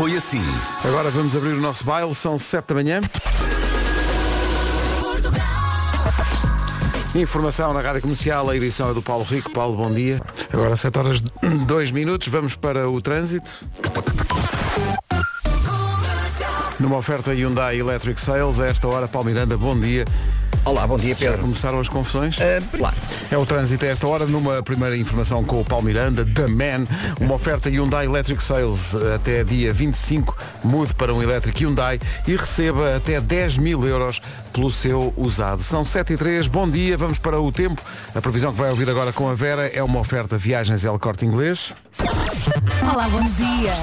foi assim. Agora vamos abrir o nosso baile, são 7 da manhã. Informação na Rádio Comercial, a edição é do Paulo Rico. Paulo, bom dia. Agora 7 horas 2 minutos, vamos para o trânsito. Numa oferta Hyundai Electric Sales, a esta hora, Paulo Miranda, bom dia. Olá, bom dia Já Pedro. começaram as confusões? Uh, lá. É o trânsito a esta hora, numa primeira informação com o Paulo Miranda, The Man, uma oferta Hyundai Electric Sales até dia 25, mude para um elétrico Hyundai e receba até 10 mil euros pelo seu usado. São 7 e 3, bom dia, vamos para o tempo. A previsão que vai ouvir agora com a Vera é uma oferta Viagens El Corte Inglês. Olá, bom dia.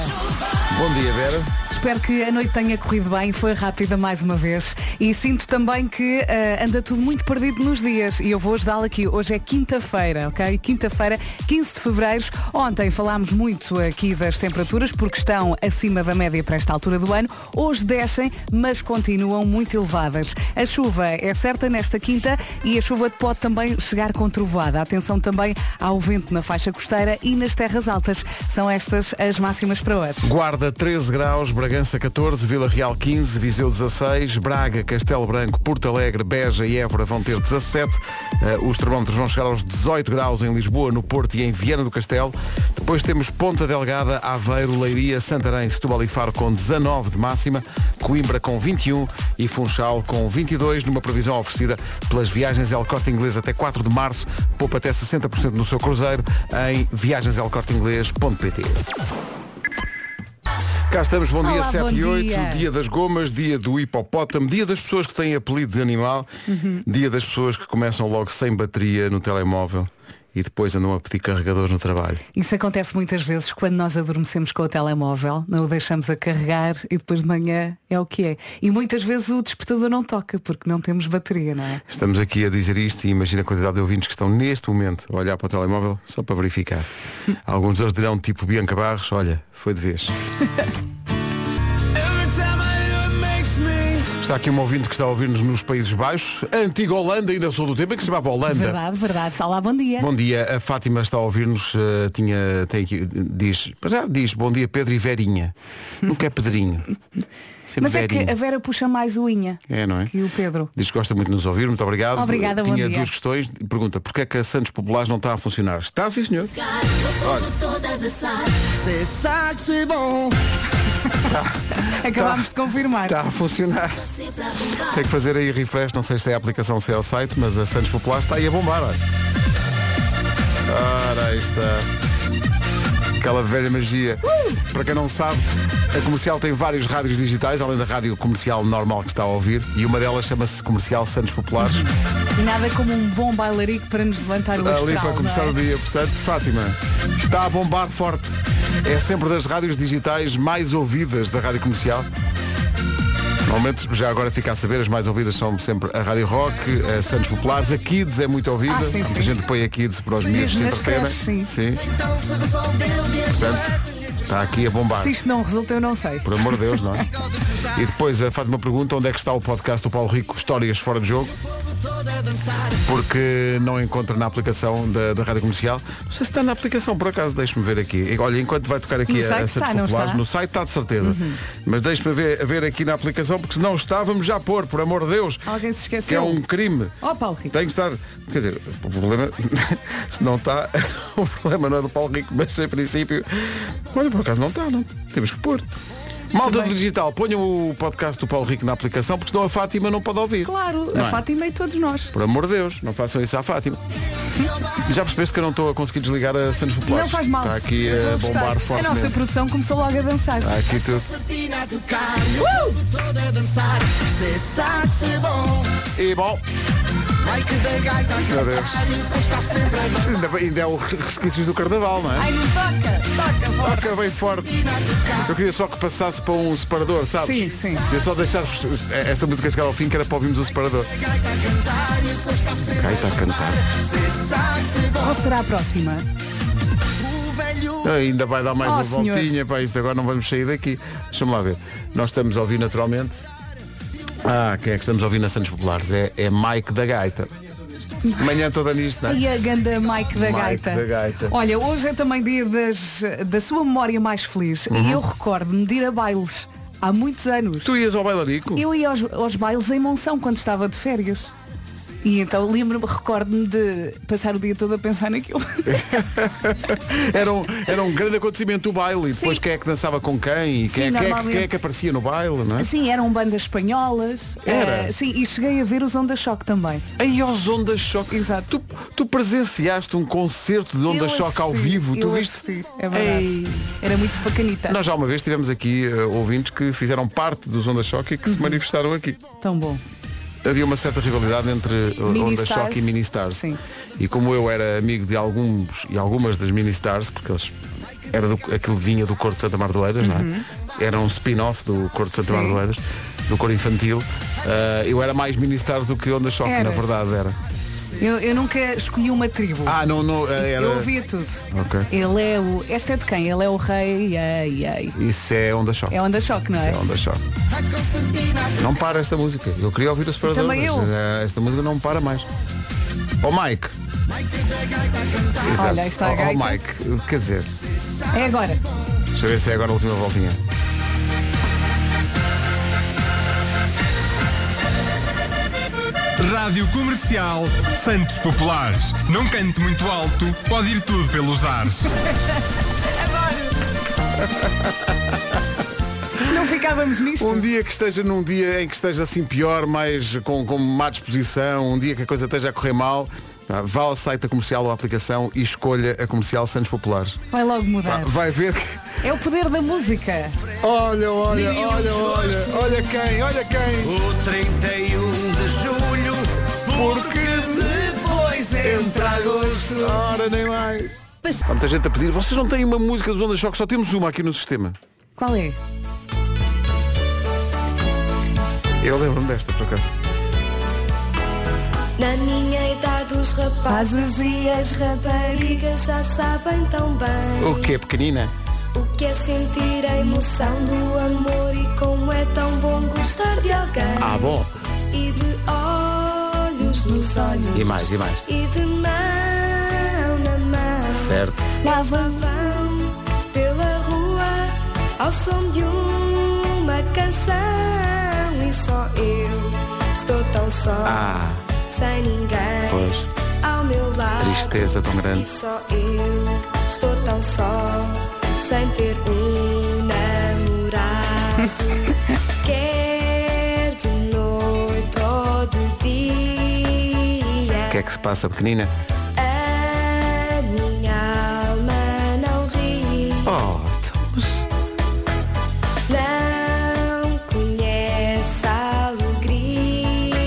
Bom dia, Vera. Espero que a noite tenha corrido bem, foi rápida mais uma vez. E sinto também que eh, anda tudo muito perdido nos dias. E eu vou ajudá-la aqui. Hoje é quinta-feira, ok? Quinta-feira, 15 de fevereiro. Ontem falámos muito aqui das temperaturas, porque estão acima da média para esta altura do ano. Hoje descem, mas continuam muito elevadas. A chuva é certa nesta quinta e a chuva pode também chegar com trovoada. Atenção também ao vento na faixa costeira e nas terras altas. São estas as máximas para hoje. Guarda 13 graus, Bragança 14, Vila Real 15, Viseu 16, Braga, Castelo Branco, Porto Alegre, Beja e Évora vão ter 17. Eh, os termómetros vão chegar aos 18 graus em Lisboa, no Porto e em Viana do Castelo. Depois temos Ponta Delgada, Aveiro, Leiria, Santarém, Setúbal e Faro com 19 de máxima, Coimbra com 21 e Funchal com 22, numa previsão oferecida pelas viagens El Corte Inglês até 4 de março. Poupa até 60% no seu cruzeiro em viagenselcorteinglês.pt. Cá estamos, bom dia, Olá, 7 bom e 8, dia. dia das gomas, dia do hipopótamo, dia das pessoas que têm apelido de animal, Uhum. dia das pessoas que começam logo sem bateria no telemóvel e depois andam a pedir carregadores no trabalho. Isso acontece muitas vezes quando nós adormecemos com o telemóvel, não o deixamos a carregar e depois de manhã é o que é. E muitas vezes o despertador não toca porque não temos bateria, não é? Estamos aqui a dizer isto e imagina a quantidade de ouvintes que estão neste momento a olhar para o telemóvel só para verificar. Alguns deles dirão tipo Bianca Barros, olha, foi de vez. Está aqui um ouvinte que está a ouvir-nos nos Países Baixos, a antiga Holanda, ainda sou do tempo em que se chamava Holanda. Verdade, verdade. Olá, bom dia. Bom dia, a Fátima está a ouvir-nos, eh, tinha, tem aqui, diz, já diz, bom dia Pedro e Verinha. Nunca é Pedrinho. Sempre Mas é Verinha. que a Vera puxa mais o Inha É, não é? que o Pedro. Diz que gosta muito de nos ouvir, muito obrigado. Obrigada, bom Tinha dia. duas questões. Pergunta, porquê é que a Santos Populares não está a funcionar? Está, sim senhor. Acabámos de confirmar. Está a funcionar. Tem que fazer aí refresh, não sei se é a aplicação, se é o site, mas a Santos Populares está aí a bombar, olha. Ora, aí está. Aquela velha magia. Para quem não sabe, a comercial tem vários rádios digitais, além da rádio comercial normal que está a ouvir, e uma delas chama-se Comercial Santos Populares. E nada como um bom bailarico para nos levantar o astral, ali para começar é? o dia. Portanto, Fátima, está a bombar forte. É sempre das rádios digitais mais ouvidas da rádio comercial. Normalmente, já agora fica a saber, as mais ouvidas são sempre a Rádio Rock, a Santos Populares, a Kids é muito ouvida. Ah, sim, Muita sim. gente põe a Kids para os miúdos se entreterem. creches, sim. Portanto, está aqui a bombar. Se isto não resulta, eu não sei. Por amor de Deus, não é? E depois a Fátima pergunta onde é que está o podcast do Paulo Rico, Histórias Fora de Jogo. Porque não encontra na aplicação da, da Rádio Comercial. Não sei se está na aplicação, por acaso, deixe-me ver aqui. Olha, enquanto vai tocar aqui No a, a está, Populares? Uhum. no site está de certeza. Mas deixe-me ver, ver aqui na aplicação, porque se não está, vamos já pôr, por amor de Deus. Alguém se Que é esqueceu. um crime. Ó Paulo Rico. Tem que estar. Quer dizer, o problema, se não está, o problema não é do Paulo Rico, mas em princípio. Olha, por acaso não está, não. Temos que pôr. Malta Também. digital, ponham o podcast do Paulo Rico na aplicação, porque senão a Fátima não pode ouvir. Claro, Não a é? Fátima e todos nós. Por amor de Deus, não façam isso à Fátima. Já percebeste que eu não estou a conseguir desligar a Santos Populares? Não faz mal. Está aqui a bombar A nossa produção começou logo a dançar. Está aqui tudo. E bom. Meu Deus. Isto ainda, ainda é o resquícios do carnaval, não é? Ai, não toca, toca, forte. Toca bem forte. Eu queria só que passasse para um separador, sabes? Sim, sim. Queria só deixar esta música chegar ao fim, que era para ouvirmos o separador. Gaita a cantar. Qual será a próxima? Ainda vai dar mais Oh, uma voltinha para isto, agora não vamos sair daqui. Deixa-me lá ver. Nós estamos a ouvir naturalmente. Ah, quem é que estamos a ouvir na Santos Populares? É, é Mike da Gaita. Manhã toda nisto, não é? E a ganda Mike da Mike Gaita. da Gaita. Olha, hoje é também dia das, da sua memória mais feliz. Uhum. E eu recordo-me de ir a bailes há muitos anos. Tu ias ao bailarico? Eu ia aos, aos bailes em Monção quando estava de férias. E então lembro-me, recordo-me de passar o dia todo a pensar naquilo. Era um, era um grande acontecimento o baile. E depois Sim. quem é que dançava com quem e quem, Sim, é, quem, é, que- quem é que aparecia no baile, não é? Sim, eram bandas espanholas. Era? Eh, sim, e cheguei a ver os Onda Choque também. Aí aos Ondas Choque. Exato. Tu, tu presenciaste um concerto de Onda Eu Choque ao assisti, vivo. Tu eu viste? assisti, é verdade. Ei. Era muito bacanita. Nós já uma vez tivemos aqui eh, ouvintes que fizeram parte dos Onda Choque e que Uhum. se manifestaram aqui. Tão bom. Havia uma certa rivalidade entre Mini Onda Stars. Choque e Mini Stars. Sim. E como eu era amigo de alguns e algumas das Mini Stars, porque eles era do, aquilo vinha do Coro de Santa Mar de Oeiras, não é? Era um spin-off do Coro de Santa Mar Uhum. Sim. Oeiras, do coro infantil. Uh, eu era mais Mini Stars do que Onda Choque, na Eras? verdade era. Eu, eu nunca escolhi uma tribo. Ah, não, não, uh, era. Eu ouvia tudo. Ok. Ele é o. Esta é de quem? Ele é o rei. Ei, ei. Isso é Onda Choque. É Onda Choque, não Isso é? é Onda Choque. Não para esta música. Eu queria ouvir o separador, Também eu. uh, esta música não para mais. Ó Mike. Exato. Olha, está a ó, gaita. Mike, quer dizer, É agora. deixa eu ver se é agora a última voltinha. Rádio Comercial Santos Populares. Não cante muito alto, pode ir tudo pelos ares. Não ficávamos nisto. Um dia que esteja num dia em que esteja assim pior, mais com, com má disposição, um dia que a coisa esteja a correr mal, vá ao site da comercial ou à aplicação e escolha a comercial Santos Populares. Vai logo mudar. vai ver que. É o poder da música. Olha, olha, olha, olha, olha quem, olha quem. O 31 de julho, Porque depois entra agosto. Ora, nem mais. Há muita gente a pedir, vocês não têm uma música dos Onda Choque, só temos uma aqui no sistema. Qual é? Eu lembro-me desta, por acaso. Na minha idade os rapazes e as raparigas já sabem tão bem O que pequenina? o que é sentir a emoção do amor e como é tão bom gostar de alguém Ah, bom. e de nos olhos E mais, e mais. e de mão na mão Certo. lá vão pela rua ao som de uma canção e só eu estou tão só Ah, sem ninguém pois. ao meu lado. Tristeza tão grande. E só eu estou tão só sem ter um namorado. Quer de noite ou de dia. Que se passa, pequenina? A minha alma não ri. Oh, Não conhece a alegria.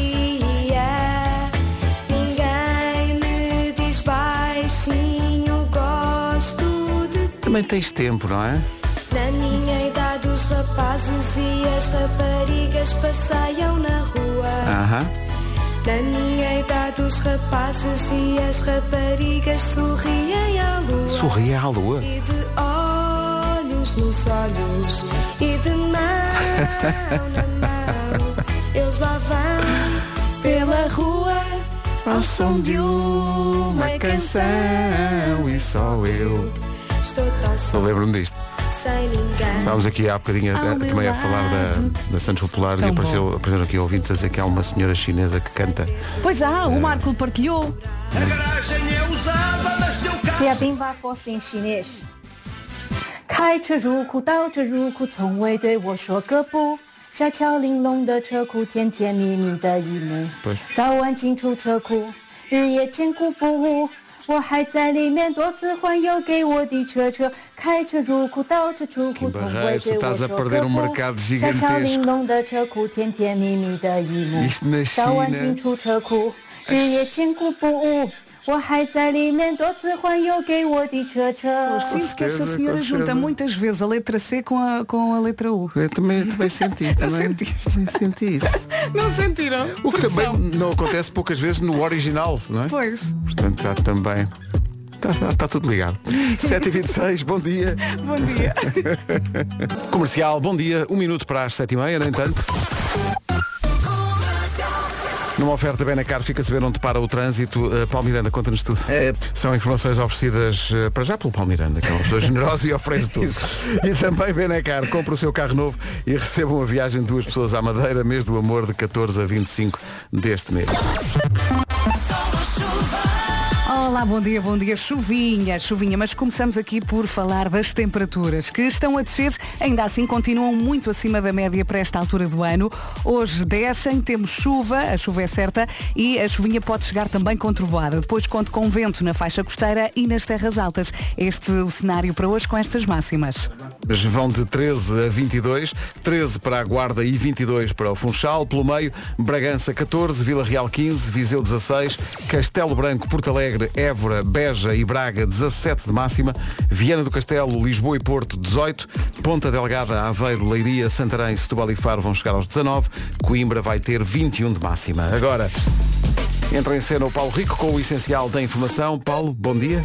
Ninguém me diz baixinho. Gosto de ti. também tens tempo, não é? Na minha idade, os rapazes e as raparigas passeiam na rua. Aham. Na minha idade, os rapazes e as raparigas sorriem à lua. À lua. E de olhos nos olhos e de mão na mão Eles lá vão pela rua Ao som de uma canção e só eu. Estou tão só lembro-me disto. sem ninguém Estávamos aqui há bocadinho Ao eh, meu também a falar da, lado. da Santos Populares e Tão apareceu, bom. apareceram aqui ouvintes a dizer que há uma senhora chinesa que canta. Pois há, o Marco partilhou. a garagem é usada, mas teu carro 下冰巴 fosse em chinês。开车入库，倒车入库，从未对我说个不。下桥玲珑的车库，甜甜蜜蜜的一幕对。早晚进出车库，日夜坚固不误。 我还在里面多次环游，给我的车车开车入库，倒车出库，从未对我说过不。小巧玲珑的车库，甜甜蜜蜜的一幕，早晚进出车库，日夜兼顾不误。我还在里面多次环游给我的车车。 Sinto que essa certeza, senhora com junta certeza. muitas vezes a letra C com a, com a letra U. Eu também, também senti, também, sentiste? também senti isso. Não sentiram? O que também Produção. não acontece poucas vezes no original, não é? Pois, Portanto, há também. Está tá, tá tudo ligado. 7h26, bom dia. bom dia. Comercial, bom dia. Um minuto para as 7h30, nem tanto. Numa oferta Benacar, fica a saber onde para o trânsito. Uh, Paulo Miranda, conta-nos tudo. É. São informações oferecidas uh, para já pelo Paulo Miranda, que é uma pessoa generosa e oferece tudo. e também Benacar, compra o seu carro novo e receba uma viagem de duas pessoas à Madeira, mês do amor de 14 a 25 deste mês. Olá, bom dia, bom dia. Chuvinha, chuvinha, mas começamos aqui por falar das temperaturas que estão a descer, ainda assim continuam muito acima da média para esta altura do ano. Hoje descem, temos chuva, a chuva é certa, e a chuvinha pode chegar também com trovoada. Depois conto com vento na faixa costeira e nas terras altas. Este é o cenário para hoje com estas máximas. Mas vão de 13 a 22, 13 para a Guarda e 22 para o Funchal, pelo meio, Bragança 14, Vila Real 15, Viseu 16, Castelo Branco, Porto Alegre, Évora, Beja e Braga 17 de máxima, Viana do Castelo, Lisboa e Porto 18, Ponta Delgada, Aveiro, Leiria, Santarém, Setúbal e Faro vão chegar aos 19, Coimbra vai ter 21 de máxima. Agora, entra em cena o Paulo Rico com o essencial da informação. Paulo, bom dia.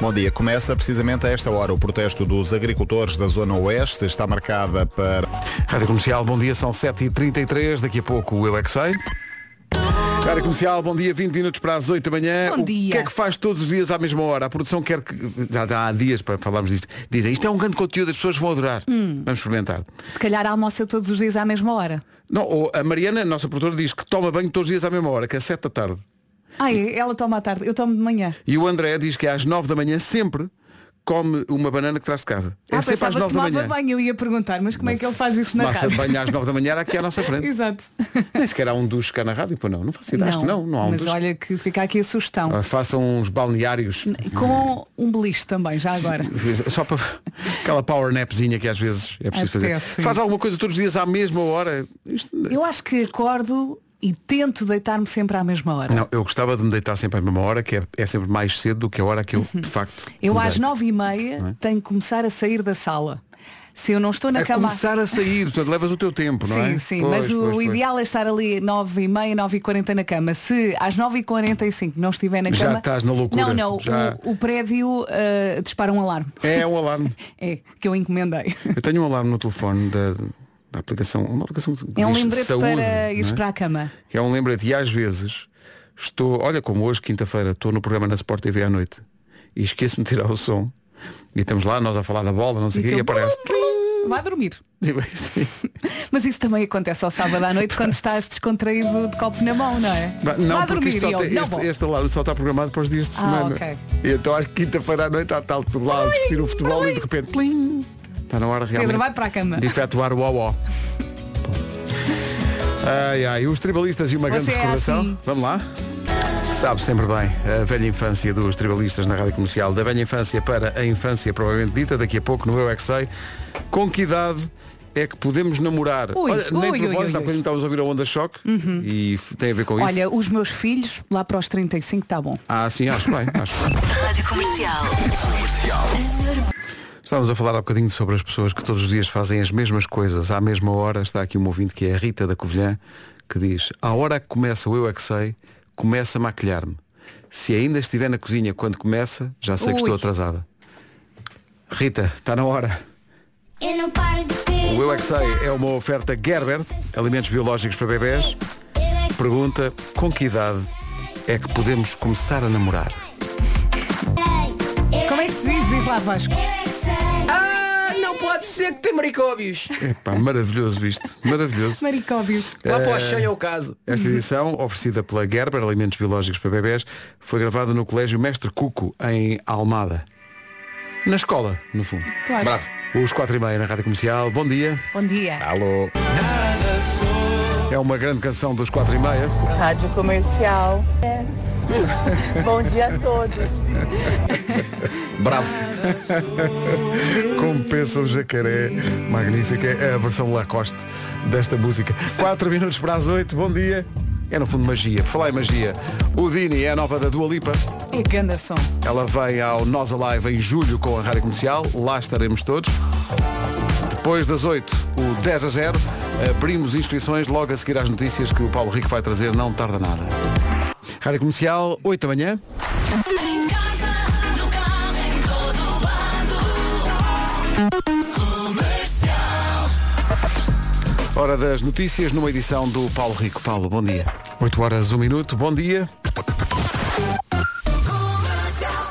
Bom dia. Começa precisamente a esta hora o protesto dos agricultores da Zona Oeste. Está marcada para... Rádio Comercial, bom dia, são 7h33, daqui a pouco o Eu é que sei. Rádio Comercial, bom dia, 20 minutos para as 8 da manhã. Bom o dia. que é que faz todos os dias à mesma hora? A produção quer que. Já, já há dias para falarmos disto. Dizem, isto é um grande conteúdo, as pessoas vão adorar. Hum. Vamos experimentar. Se calhar almoça todos os dias à mesma hora. Não, ou a Mariana, a nossa produtora, diz que toma banho todos os dias à mesma hora, que é 7 da tarde. Ai, ela toma à tarde, eu tomo de manhã. E o André diz que às 9 da manhã sempre come uma banana que traz de casa. É ah, sempre às pensava 9 que da manhã. banho, eu ia perguntar, mas como é que ele faz isso na rádio? banho às 9 da manhã era aqui à nossa frente. Exato. Nem sequer há um duche cá na rádio, pô não. Não faço ideia. Acho que não, não há um mas duche. olha que fica aqui a sugestão. Ah, Façam uns balneários. Com um beliche também, já agora. Só para aquela power napzinha que às vezes é preciso fazer. Apetece, sim. Faz alguma coisa todos os dias à mesma hora? Isto- Eu acho que acordo e tento deitar-me sempre à mesma hora. Não, eu gostava de me deitar sempre à mesma hora, que é, é sempre mais cedo do que a hora que eu, de facto. Uhum. Eu às nove e meia tenho que começar a sair da sala. Se eu não estou na A cama. começar a sair, portanto levas o teu tempo, não Sim, é? sim, Pois, mas o pois, pois. ideal é estar ali 9 e meia, 9 e 40 na cama. Se às 9 e 45 não estiver na Já cama. estás na loucura, Não, não, já- o, o prédio ah, dispara um alarme. É um alarme. É, que eu encomendei. Eu tenho um alarme no telefone da, aplicação, uma aplicação que É um lembrete saúde, para ires não é? para a cama. Que é um lembrete. E às vezes estou, olha como hoje, quinta-feira, estou no programa na Sport TV à noite e esqueço-me de tirar o som. E estamos lá, nós a falar da bola, não sei o E quê, e tu, aparece. Vai dormir. Sim. Mas isso também acontece ao sábado à noite quando estás descontraído de copo na mão, não é? Não, Vá porque dormir. tem- não este, vou. este alarme só está programado para os dias de Ah, semana. ok. E então às quinta-feira à noite está tal lá a discutir o futebol e de repente plim, está na hora realmente Pedro, vai para a cama. de efetuar o ó Ai ai, os tribalistas e uma grande Você é recordação. assim. Vamos lá? Sabe sempre bem a velha infância dos tribalistas na rádio comercial, da velha infância para a infância provavelmente dita, daqui a pouco no Eu é que sei. Com que idade é que podemos namorar? Ui, Olha, nem ui, propósito, há bocadinho estávamos a ouvir a onda choque e f- tem a ver com isso. Olha, os meus filhos, lá para os 35 está bom. Ah, sim, acho bem, acho bem. Rádio Comercial. Estávamos a falar há bocadinho sobre as pessoas que todos os dias fazem as mesmas coisas à mesma hora. Está aqui um ouvinte que é a Rita da Covilhã, que diz, à hora que começa o Eu é que sei, começa a maquilhar-me. Se ainda estiver na cozinha quando começa, já sei que Ui. estou atrasada. Rita, está na hora. Eu não paro de O Eu é que sei é uma oferta Gerber, alimentos biológicos para bebés. Pergunta, com que idade é que podemos começar a namorar? Como é que se diz? Diz lá Vasco. Pode ser que tem maricóbios. Epá, maravilhoso isto, maravilhoso. Maricóbios. Lá para o chão é o caso. Esta edição, oferecida pela Gerber, Alimentos Biológicos para Bebés, foi gravada no Colégio Mestre Cuco, em Almada. Na escola, no fundo. Claro. Bravo. Os quatro e meia na Rádio Comercial. Bom dia. Bom dia. Alô. É uma grande canção dos quatro e meia. Rádio Comercial. Bom dia a todos. Bravo. Compensa o jacaré. Magnífica. É a versão Lacoste desta música. Quatro minutos para as oito. Bom dia. É no fundo magia. Por falar em magia, o Dini é a nova da Dua Lipa. É ganda som. Ela vem ao Nós Alive em julho com a Rádio Comercial. Lá estaremos todos. Depois das 8, o 10 a 0. Abrimos inscrições logo a seguir às notícias que o Paulo Rico vai trazer. Não tarda nada. Rádio Comercial, 8 da manhã. Hora das notícias numa edição do Paulo Rico. Paulo, bom dia. 8 horas, 1 minuto, bom dia.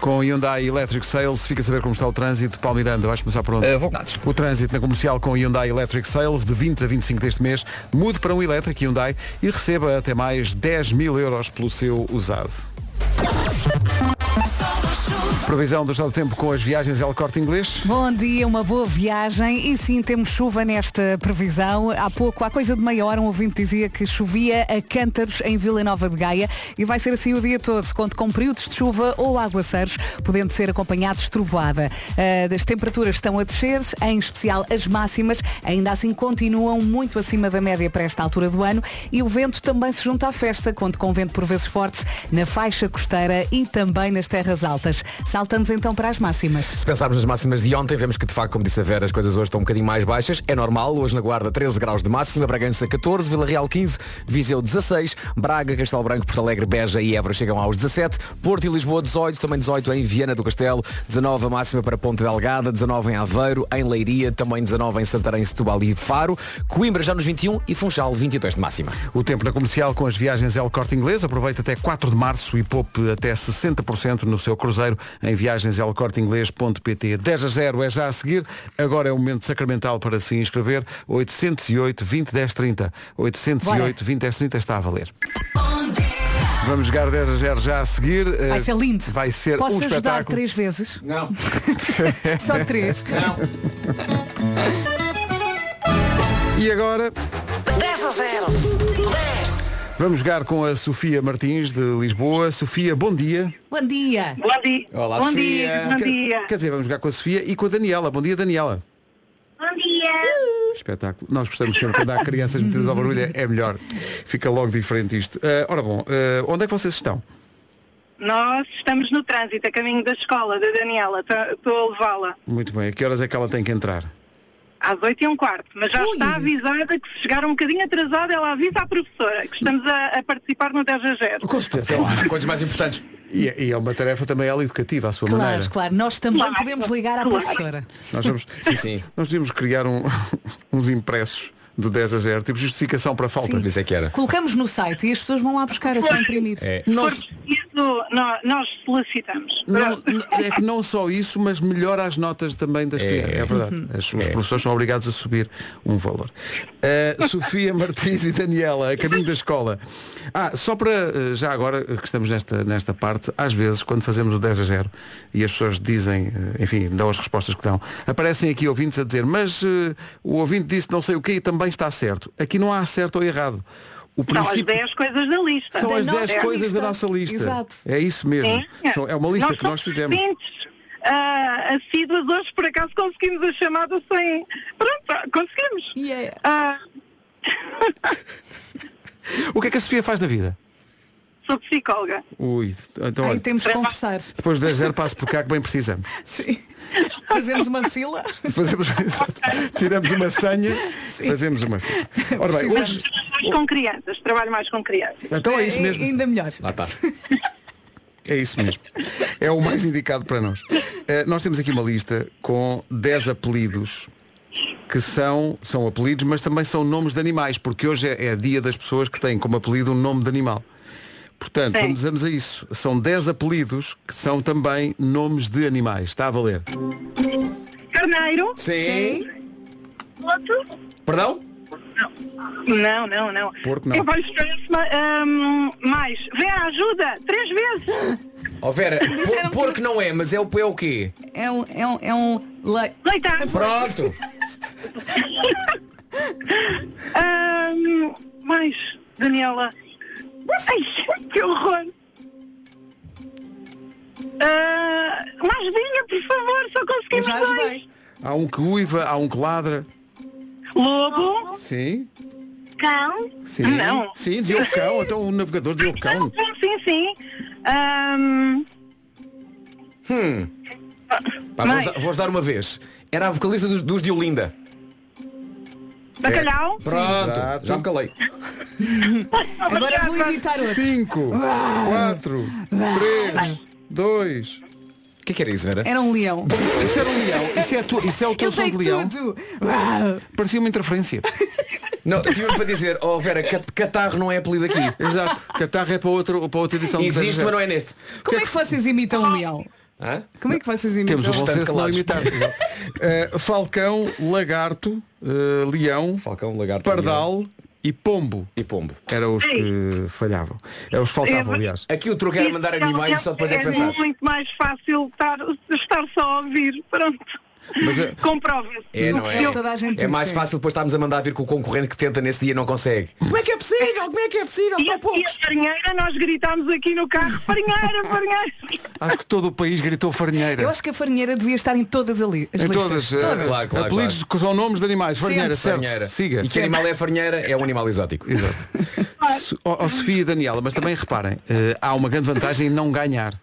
Com o Hyundai Electric Sales, fica a saber como está o trânsito. Paulo Miranda, vais começar por onde? Uh, vou... O trânsito na comercial com o Hyundai Electric Sales, de 20 a 25 deste mês, mude para um elétrico Hyundai e receba até mais 10 mil euros pelo seu usado. Previsão do estado do tempo com as viagens El Corte Inglês. Bom dia, uma boa viagem e sim, temos chuva nesta previsão. Há pouco, há coisa de meia hora, um ouvinte dizia que chovia a cântaros em Vila Nova de Gaia e vai ser assim o dia todo, conto com períodos de chuva ou aguaceiros, podendo ser acompanhados de trovoada. Uh, as temperaturas estão a descer, em especial as máximas, ainda assim continuam muito acima da média para esta altura do ano e o vento também se junta à festa, conto com vento por vezes forte na faixa costeira e também nas terras altas. Saltamos então para as máximas. Se pensarmos nas máximas de ontem, vemos que de facto, como disse a Vera, as coisas hoje estão um bocadinho mais baixas. É normal, hoje na Guarda 13 graus de máxima, Bragança 14, Vila Real 15, Viseu 16, Braga, Castelo Branco, Porto Alegre, Beja e Évora chegam aos 17, Porto e Lisboa 18, também 18 em Viana do Castelo, 19 a máxima para Ponte Delgada, 19 em Aveiro, em Leiria, também 19 em Santarém, Setúbal e Faro, Coimbra já nos 21 e Funchal 22 de máxima. O tempo na comercial com as viagens El Corte Inglês, aproveita até 4 de março e poupe até 60% no seu cruzeiro em viagenselcorteinglês.pt. 10 a 0 é já a seguir. Agora é o momento sacramental para se inscrever. 808 20 10 30. 808 20 10 30 está a valer. Vamos jogar 10 a 0 já a seguir. Vai Eh, ser lindo. Vai ser Posso um ajudar espetáculo. três vezes? Não. Só três. E agora 10 a 0. 10. vamos jogar com a Sofia Martins de Lisboa. Sofia, bom dia. Bom dia. Bom dia. Olá, bom Sofia. dia. Bom Quer, dia. quer dizer, vamos jogar com a Sofia e com a Daniela. Bom dia, Daniela. Bom dia. Espetáculo. Nós gostamos sempre quando há crianças metidas ao barulho, é melhor. Fica logo diferente isto. Ah, ora bom, ah, onde é que vocês estão? Nós estamos no trânsito, a caminho da escola da Daniela. Estou a levá-la Muito bem. A que horas é que ela tem que entrar? Às 8 e um quarto, mas já Ui. está avisada que se chegar um bocadinho atrasada, ela avisa à professora que estamos a, a participar no 10 a 0. Com certeza. Sei lá, coisas mais importantes. E, e é uma tarefa também ela educativa, à sua Claro, maneira. claro. Nós também Claro, podemos ligar à claro. professora. Nós, vamos, Sim, sim. nós devíamos criar um- uns impressos do 10 a 0, tipo justificação para falta. Isso é que era. Colocamos no site e as pessoas vão lá buscar, é só imprimir. É. Se for Nós, preciso, nós, nós solicitamos. não, é que não só isso, mas melhora as notas também das É. crianças. É verdade. As- os professores são obrigados a subir um valor. Uh, Sofia Martins e Daniela, a caminho da escola. Ah, só para, uh, já agora que estamos nesta, nesta parte, às vezes, quando fazemos o 10 a 0 e as pessoas dizem, uh, enfim, dão as respostas que dão, aparecem aqui ouvintes a dizer, mas uh, o ouvinte disse não sei o quê e também está certo. Aqui não há certo ou errado. O São as princípio... 10 coisas da lista. São Da as nossa 10 coisas lista. da nossa lista. Exato. É isso mesmo. São- É uma lista que nós fizemos. ouvintes, ah, assíduas hoje por acaso conseguimos a chamada sem. Pronto, conseguimos. Yeah. Ah, O que é que a Sofia faz na vida? Sou psicóloga. Ui, então Aí olha, temos que conversar. depois 10 0 passo por cá que bem precisamos. Sim. Fazemos uma fila. Fazemos, tiramos uma senha, fazemos uma fila. Ora bem, hoje. Mais com crianças, trabalho mais com crianças. Então é isso mesmo. Ainda melhor. Lá está. É isso mesmo. É o mais indicado para nós. Eh, nós temos aqui uma lista com 10 apelidos que são, são apelidos, mas também são nomes de animais, porque hoje é, é dia das pessoas que têm como apelido um nome de animal. Portanto, Sim. vamos, vamos a isso. São 10 apelidos que são também nomes de animais. Está a valer. Carneiro. Sim. Outro. Perdão? Não, não, não. Porco não. Eu vou esperar mais. Vem à ajuda, três vezes. Ó Vera, Disseram por, porco não é, mas é o, é o quê? É um, é um, é um le... Leitão. Pronto. Ahm, mais, Daniela. Ai, que horror. Ah, mais vinha, por favor, só conseguimos já dois. ajudei. Há um que uiva, há um que ladra. Lobo. Sim, Cão. sim. Não. Sim, Diogo Cão, então o navegador Diogo Cão. Sim, sim, sim. Ahm, Hum. Pá, Mais. vou, vou dar uma vez. Era a vocalista dos, dos de Olinda. Bacalhau. Pronto, Exato. já me calei. Agora vou imitar outro. 5, 4, 3, 2. O que é que era isso, Vera? Era um leão. Isso era um leão. Isso é, tu, isso é o teu Eu som sei de leão. tudo. Parecia uma interferência. Não, tive para dizer, oh Vera, cat- catarro não é apelido aqui. Exato. Catarro é para, outro, para outra edição. do Existe, 10 a 0. mas não é neste. Como é que vocês imitam um leão? Hã? Como é que vocês imitam? Temos Bastante senso de não calados. imitar. Eh, falcão, lagarto, eh, leão, Falcão, lagarto, pardal e pombo. E pombo. Eram os que falhavam. É os que faltavam, É, aliás. Aqui o truque era mandar animais e só depois é que pensar. muito mais fácil estar, estar só a ouvir. Pronto. Mas, eh, Comprova-se. É, não é? Eu- Toda a gente É mais fácil depois estarmos a mandar vir com o concorrente que tenta nesse dia e não consegue. Como é que é possível? Como é que é possível? E, Tão a- e poucos. a farinheira, nós gritámos aqui no carro, farinheira, farinheira. Acho que todo o país gritou farinheira. Eu acho que a farinheira devia estar em todas ali, as Em listas. todas, eh, Claro, claro, apelidos que são nomes de animais. Farinheira, certo? Farinheira. Siga. E que animal é a farinheira? É um animal exótico. Exato. So- ó, ó, Sofia e Daniela, mas também reparem, eh, há uma grande vantagem em não ganhar,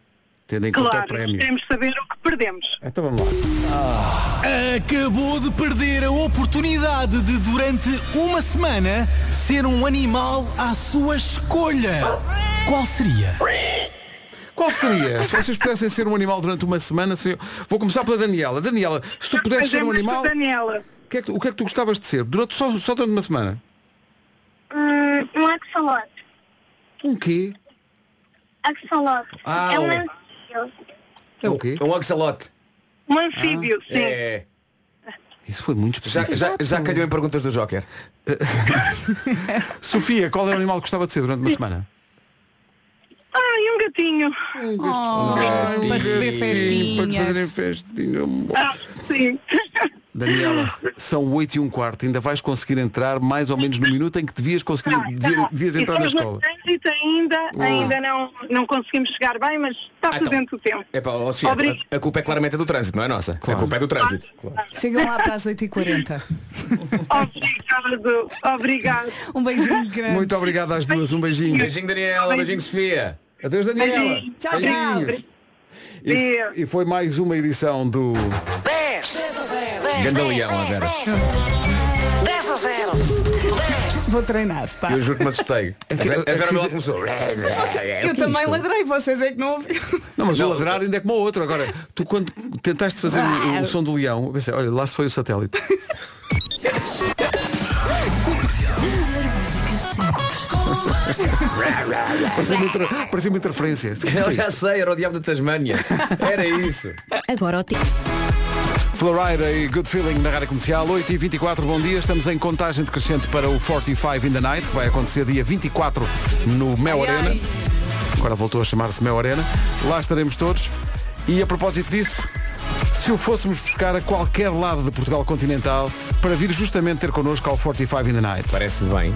tendo em conta o Claro, prémio. queremos saber o que perdemos. Então vamos lá. Acabou de perder a oportunidade de, durante uma semana, ser um animal à sua escolha. Qual seria? Qual seria? Se vocês pudessem ser um animal durante uma semana, seria... vou começar pela Daniela. Daniela, se tu pudesses ser um animal, Daniela. o que, é que, tu- o que é que tu gostavas de ser? Durante, só, só durante uma semana? Hum, um axolote. Um quê? Axolote. Ah, é um- anfíbio. É o quê? Um axolote. Um anfíbio, sim. É. Isso foi muito Já, específico. já, já calhou em perguntas do Joker. Sofia, qual era o animal que gostava de ser durante uma semana? Ai, um gatinho. Oh, para receber Sim, Para te fazerem festinhas. festinha. Ah, sim. Daniela, são 8 e um quarto, ainda vais conseguir entrar mais ou menos no minuto em que devias conseguir, Tá, devia- tá. devias entrar na Estamos escola. no trânsito ainda, ainda não, não conseguimos chegar bem, mas está Ah, tudo então. dentro do tempo. É pá, ó, Sofia, a, a culpa é claramente do trânsito, não é nossa? A culpa é do trânsito. Chegam lá para as 8h40. Obrigado, obrigado. Um beijinho grande. Muito obrigado às duas, um beijinho. Beijinho Daniela, beijinho Sofia. Adeus Daniela. Beijinho. Tchau, Beijinhos. E, e foi mais uma edição do 10, 10 a 0. 10, Ganda 10, leão, a 10, Vera. 10. 10 a 0. 10. Vou treinar, está? Eu juro que me assustei. A Vera, a Vera lado começou. Eu também ladrei, vocês é que não ouviram. Não, mas o ladrar ainda é como o outro. Agora, tu quando tentaste fazer o, o som do leão, eu pensei, olha, lá se foi o satélite. parecia, uma inter... parecia uma interferência. Eu já sei, era o diabo da Tasmânia. Era isso. Agora o tempo. Florida e Good Feeling na Rádio Comercial, 8h24, bom dia. Estamos em contagem decrescente para o 45 in the Night, que vai acontecer dia 24 no Mel Arena. Agora voltou a chamar-se Mel Arena. Lá estaremos todos. E a propósito disso, se o fôssemos buscar a qualquer lado de Portugal continental para vir justamente ter connosco ao 45 in the Night. Parece bem,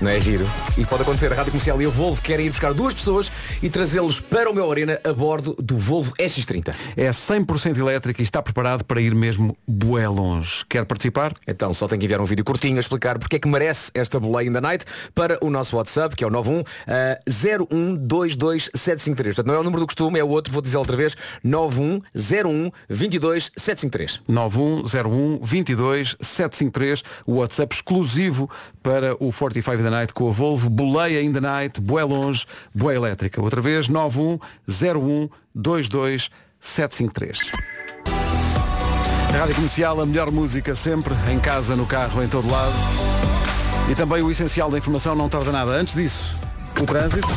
não é giro? E pode acontecer, a Rádio Comercial e a Volvo querem ir buscar duas pessoas e trazê-los para o meu arena a bordo do Volvo SX30. É 100% elétrico e está preparado para ir mesmo bué longe. Quer participar? Então só tem que enviar um vídeo curtinho a explicar porque é que merece esta boleia in the night para o nosso WhatsApp, que é o 91 uh, 0122753. Portanto, não é o número do costume, é o outro, vou dizer outra vez, 9101 22753. 9101 22 753, o WhatsApp exclusivo para o 45 in the Night com a Volvo, boleia in the Night, bué longe, bué elétrica. Outra vez, 9101 22 753. Rádio Comercial, a melhor música sempre, em casa, no carro, em todo lado. E também o essencial da informação não tarda nada. Antes disso, o trânsito.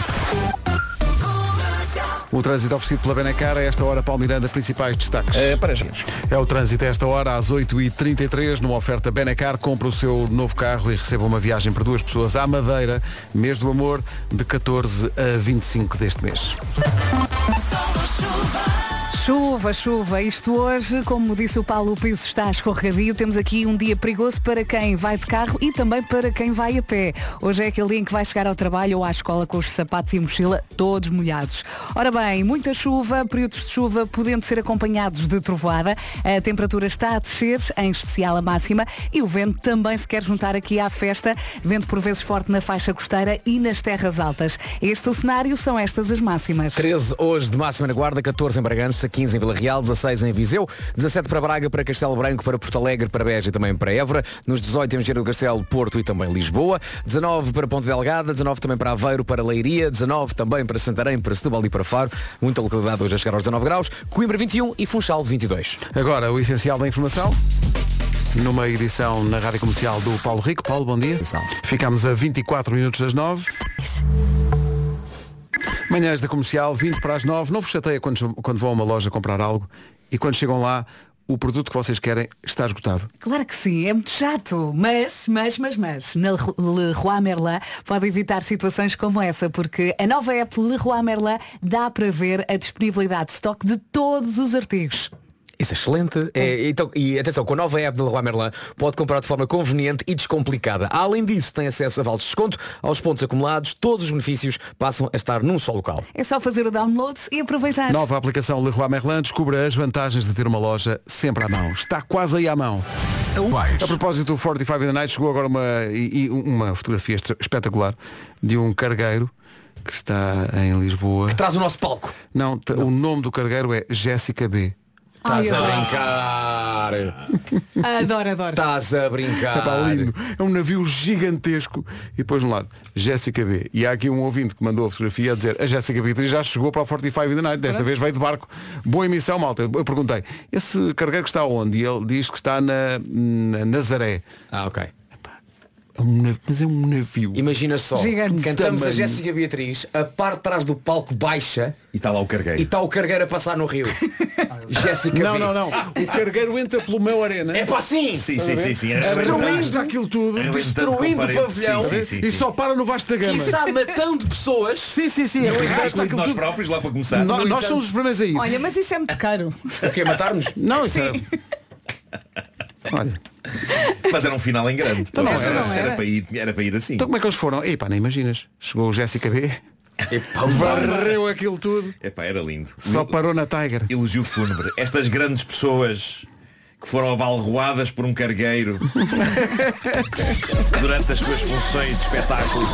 O trânsito oferecido pela Benacar a esta hora, Paulo Miranda, principais destaques. para gente. É o trânsito a esta hora, às 8h33, numa oferta Benacar. Compre o seu novo carro e receba uma viagem para duas pessoas à Madeira, mês do amor, de 14 a 25 deste mês. Chuva, chuva. Isto hoje, como disse o Paulo, o piso está escorregadio. Temos aqui um dia perigoso para quem vai de carro e também para quem vai a pé. Hoje é aquele dia em que vai chegar ao trabalho ou à escola com os sapatos e mochila todos molhados. Ora bem, muita chuva, períodos de chuva podendo ser acompanhados de trovoada. A temperatura está a descer, em especial a máxima, e o vento também se quer juntar aqui à festa. Vento por vezes forte na faixa costeira e nas terras altas. Este o cenário, são estas as máximas. 13 hoje de máxima na Guarda, 14 em Bragança, 15 em Vila Real, 16 em Viseu, 17 para Braga, para Castelo Branco, para Porto Alegre, para Beja e também para Évora, nos 18 em Giro do Castelo, Porto e também Lisboa, 19 para Ponte Delgada, 19 também para Aveiro, para Leiria, 19 também para Santarém, para Setúbal e para Faro, muita localidade hoje a chegar aos 19 graus, Coimbra 21 e Funchal 22. Agora, o essencial da informação. Numa edição na Rádio Comercial do Paulo Rico. Paulo, bom dia. Ficamos a 24 minutos das 9. Manhãs da Comercial, 20 para as 9. Não vos chateia quando, quando vão a uma loja comprar algo e quando chegam lá o produto que vocês querem está esgotado. Claro que sim, é muito chato, mas, mas, mas, mas, na Leroy Merlin pode evitar situações como essa, porque a nova app Leroy Merlin dá para ver a disponibilidade de estoque de todos os artigos. Isso é excelente. É, então, e atenção, com a nova app do Leroy Merlin pode comprar de forma conveniente e descomplicada. Além disso, tem acesso a vales de desconto, aos pontos acumulados, todos os benefícios passam a estar num só local. É só fazer o download e aproveitar. Nova aplicação Leroy Merlin descubra as vantagens de ter uma loja sempre à mão. Está quase aí à mão. A propósito do 45 in the Night, chegou agora uma, e, uma fotografia espetacular de um cargueiro que está em Lisboa. Que traz o nosso palco. Não, t- o nome do cargueiro é Jéssica B. Estás a brincar. Adoro, adoro. Estás a brincar. É pá, lindo. É um navio gigantesco. E depois de um lado, Jéssica B. E há aqui um ouvinte que mandou a fotografia a dizer a Jéssica Beatriz já chegou para o 45 in the Night. Desta vez veio de barco. Boa emissão, malta. Eu perguntei, esse cargueiro que está onde? E ele diz que está na, na Nazaré. Ah, ok. É um nav- Mas é um navio. Imagina só, Gigante. cantamos a Tamanho. Jéssica Beatriz, a parte de trás do palco baixa E está lá o cargueiro. e está o cargueiro a passar no rio. Jéssica Não, não, não. O cargueiro entra pelo meu arena. É para assim! Sim, sim, sim, sim. Arrebenta aquilo tudo. Arrebentando destruindo a o pavilhão. Sim, sim, sim, E sim. só para no Vasco da Gama. E está matando pessoas. Sim, sim, sim. E Arrebenta arrebentamos aquilo nós tudo. próprios lá para começar. No- nós somos os primeiros aí. Olha, mas isso é muito caro. O quê? Matar-nos? Não, isso é... Olha, Mas era um final em grande. Então não era. era, Era. para ir, era para ir assim. então como é que eles foram? Epá, nem imaginas. Chegou o Jéssica B. Epá, Varreu aquilo tudo. Epá, era lindo. Só parou na Tiger. Elogio fúnebre. Estas grandes pessoas que foram abalroadas por um cargueiro durante as suas funções de espetáculo.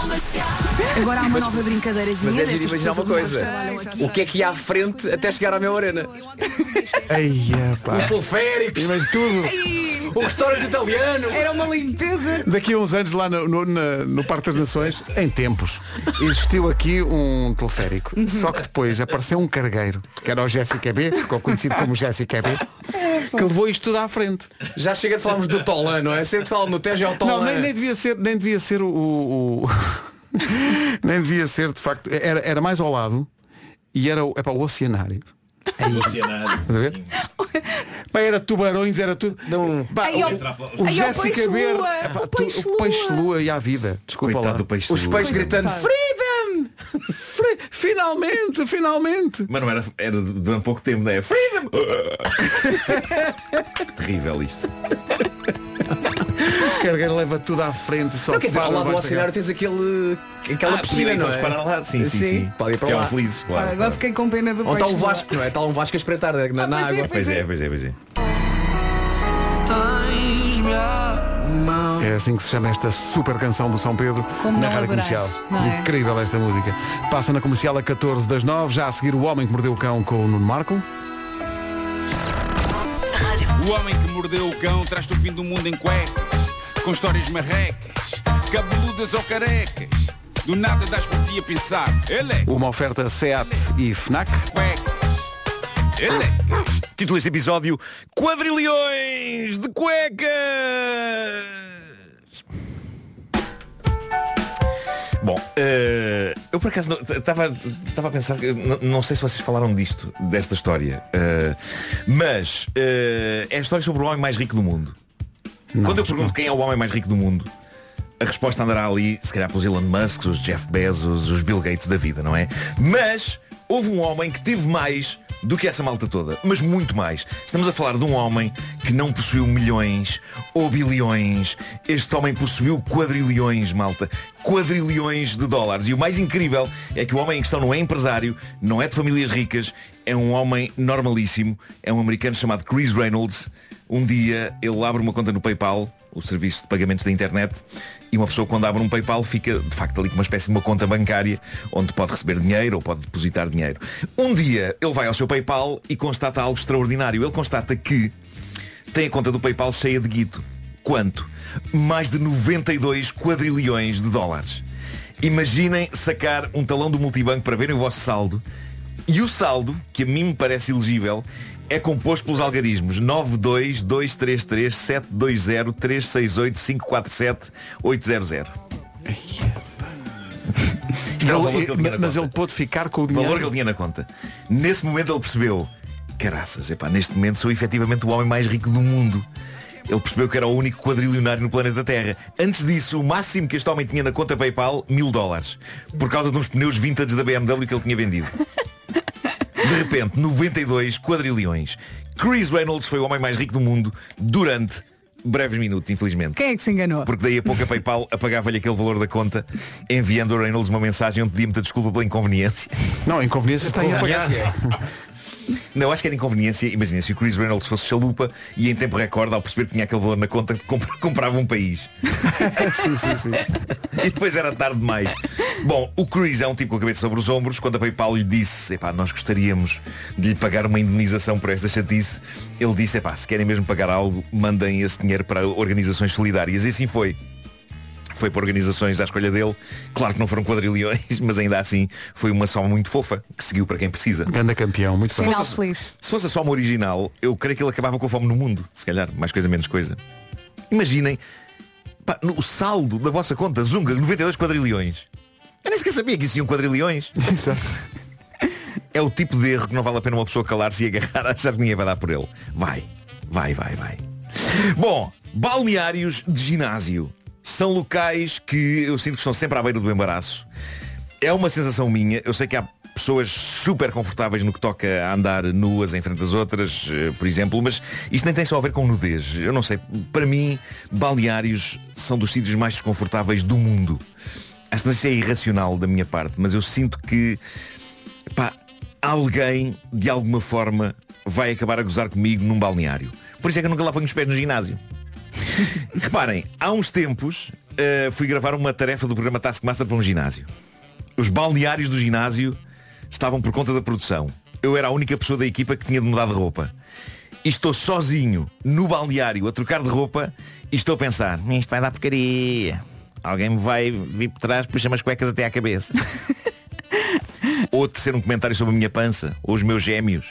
Agora há uma nova brincadeirazinha Mas é giro imaginar uma coisa. O que é que ia à frente até chegar à minha arena? Eia, pá. Os teleféricos, Mas tudo. o restaurante italiano. Era uma limpeza. Daqui a uns anos lá no, no, na- no Parque das Nações, em tempos, existiu aqui um teleférico. Só que depois apareceu um cargueiro, que era o Jéssica B, ficou conhecido como Jéssica B, que levou isto tudo à frente. Já chega de falarmos do Tolan, não é? Sempre que se fala no Tejo é o Tolan. Não, nem, nem devia ser, nem devia ser o. o- nem devia ser, de facto. Era, era mais ao lado e era o, epá, o oceanário. Oceanário. Estás a ver? Pá, era tubarões, era tudo. Pá, Ai, o, o Jéssica o peixe lua. e à vida. Desculpa Coitado lá. do peixe Os lua. peixes gritando Coitado. Finalmente, finalmente. Mas não era, era durante pouco tempo, não é? Freedom! Terrível isto. O cargueiro leva tudo à frente só Não, quer dizer, ao para lado do oceanário tens aquele, aquela Ah, piscina, então não é? param lá. Sim, sim, sim. Pode ir para Que lá. é um felizes, claro. Agora claro. fiquei com pena do Onde está o Vasco, não é? Está lá um Vasco a espreitar na, na pois é, água. Pois é, pois é, pois é. É assim que se chama esta super canção do São Pedro Como na não Rádio Comercial. não é? Incrível esta música. Passa na comercial a 14 das 9, já a seguir o Homem que Mordeu o Cão com o Nuno Marco. O homem que mordeu o cão traz-te o fim do mundo em cuecas, com histórias marrecas, cabeludas ou carecas. Do nada das por ti a pensar, ele é Uma oferta SEAT e FNAC. cuecas, ele é. Título deste episódio Quadrilhões de cuecas Bom, eh, eu por acaso estava a pensar, não, não sei se vocês falaram disto, desta história, eh, mas eh, é a história sobre o homem mais rico do mundo. Quando eu pergunto quem é o homem mais rico do mundo, a resposta andará ali, se calhar pelos Elon Musk, os Jeff Bezos, os Bill Gates da vida, não é? Mas houve um homem que teve mais do que essa malta toda, mas muito mais. Estamos a falar de um homem que não possuiu milhões ou bilhões. Este homem possuiu quadrilhões, malta. Quadrilhões de dólares. E o mais incrível é que o homem em questão não é empresário, não é de famílias ricas, é um homem normalíssimo, é um americano chamado Chris Reynolds. Um dia ele abre uma conta no PayPal, o serviço de pagamentos da internet, e uma pessoa quando abre um PayPal fica de facto ali com uma espécie de uma conta bancária onde pode receber dinheiro ou pode depositar dinheiro. Um dia ele vai ao seu PayPal e constata algo extraordinário. Ele constata que tem a conta do PayPal cheia de guito. Quanto? Mais de 92 quadrilhões de dólares. Imaginem sacar um talão do multibanco para verem o vosso saldo e o saldo, que a mim me parece elegível, é composto pelos algarismos 92233760368547800. Isto era o valor que ele tinha na mas ele pôde ficar com o O dinheiro. valor que ele tinha na conta. Nesse momento ele percebeu, caraças, epá, neste momento sou efetivamente o homem mais rico do mundo. Ele percebeu que era o único quadrilionário no planeta Terra. Antes disso, o máximo que este homem tinha na conta PayPal, mil dólares. Por causa de uns pneus vintage da BMW que ele tinha vendido. De repente, 92 quadrilhões. Chris Reynolds foi o homem mais rico do mundo durante breves minutos, infelizmente. Quem é que se enganou? Porque daí a pouco a PayPal apagava-lhe aquele valor da conta, enviando a Reynolds uma mensagem onde pedia muita desculpa pela inconveniência. Não, a inconveniência está aí a pagar. Não, acho que era inconveniência. Imagina, se o Chris Reynolds fosse chalupa e em tempo recorde, ao perceber que tinha aquele valor na conta, comp- comprava um país. sim, sim, sim. E depois era tarde demais. Bom, o Chris é um tipo com a cabeça sobre os ombros. Quando a PayPal lhe disse, epá, nós gostaríamos de lhe pagar uma indemnização por esta chatice, ele disse, epá, se querem mesmo pagar algo, mandem esse dinheiro para organizações solidárias. E assim foi. Foi para organizações à escolha dele. Claro que não foram quadrilhões, mas ainda assim foi uma soma muito fofa que seguiu para quem precisa. Ganda campeão, muito bem. Final feliz. Se fosse a soma original, eu creio que ele acabava com a fome no mundo. Se calhar, mais coisa, menos coisa. Imaginem pá, no- o saldo da vossa conta, Zunga, 92 quadrilhões. Eu nem sequer sabia que existiam quadrilhões. Exato. É o tipo de erro que não vale a pena uma pessoa calar-se e agarrar a achar que ninguém vai dar por ele. Vai, vai, vai, vai. Bom, balneários de ginásio. São locais que eu sinto que estão sempre à beira do embaraço. É uma sensação minha. Eu sei que há pessoas super confortáveis no que toca a andar nuas em frente às outras, eh, por exemplo, mas isto nem tem só a ver com nudez. Eu não sei. Para mim, balneários são dos sítios mais desconfortáveis do mundo. Que isso é irracional da minha parte, mas eu sinto que pá, alguém de alguma forma vai acabar a gozar comigo num balneário. Por isso é que eu nunca lá ponho os pés no ginásio. Reparem, há uns tempos eh, fui gravar uma tarefa do programa Taskmaster para um ginásio. Os balneários do ginásio estavam por conta da produção. Eu era a única pessoa da equipa que tinha de mudar de roupa. E estou sozinho no balneário a trocar de roupa e estou a pensar, isto vai dar porcaria. Alguém me vai vir por trás, puxa-me as cuecas até à cabeça. ou tecer um comentário sobre a minha pança, ou os meus gêmeos.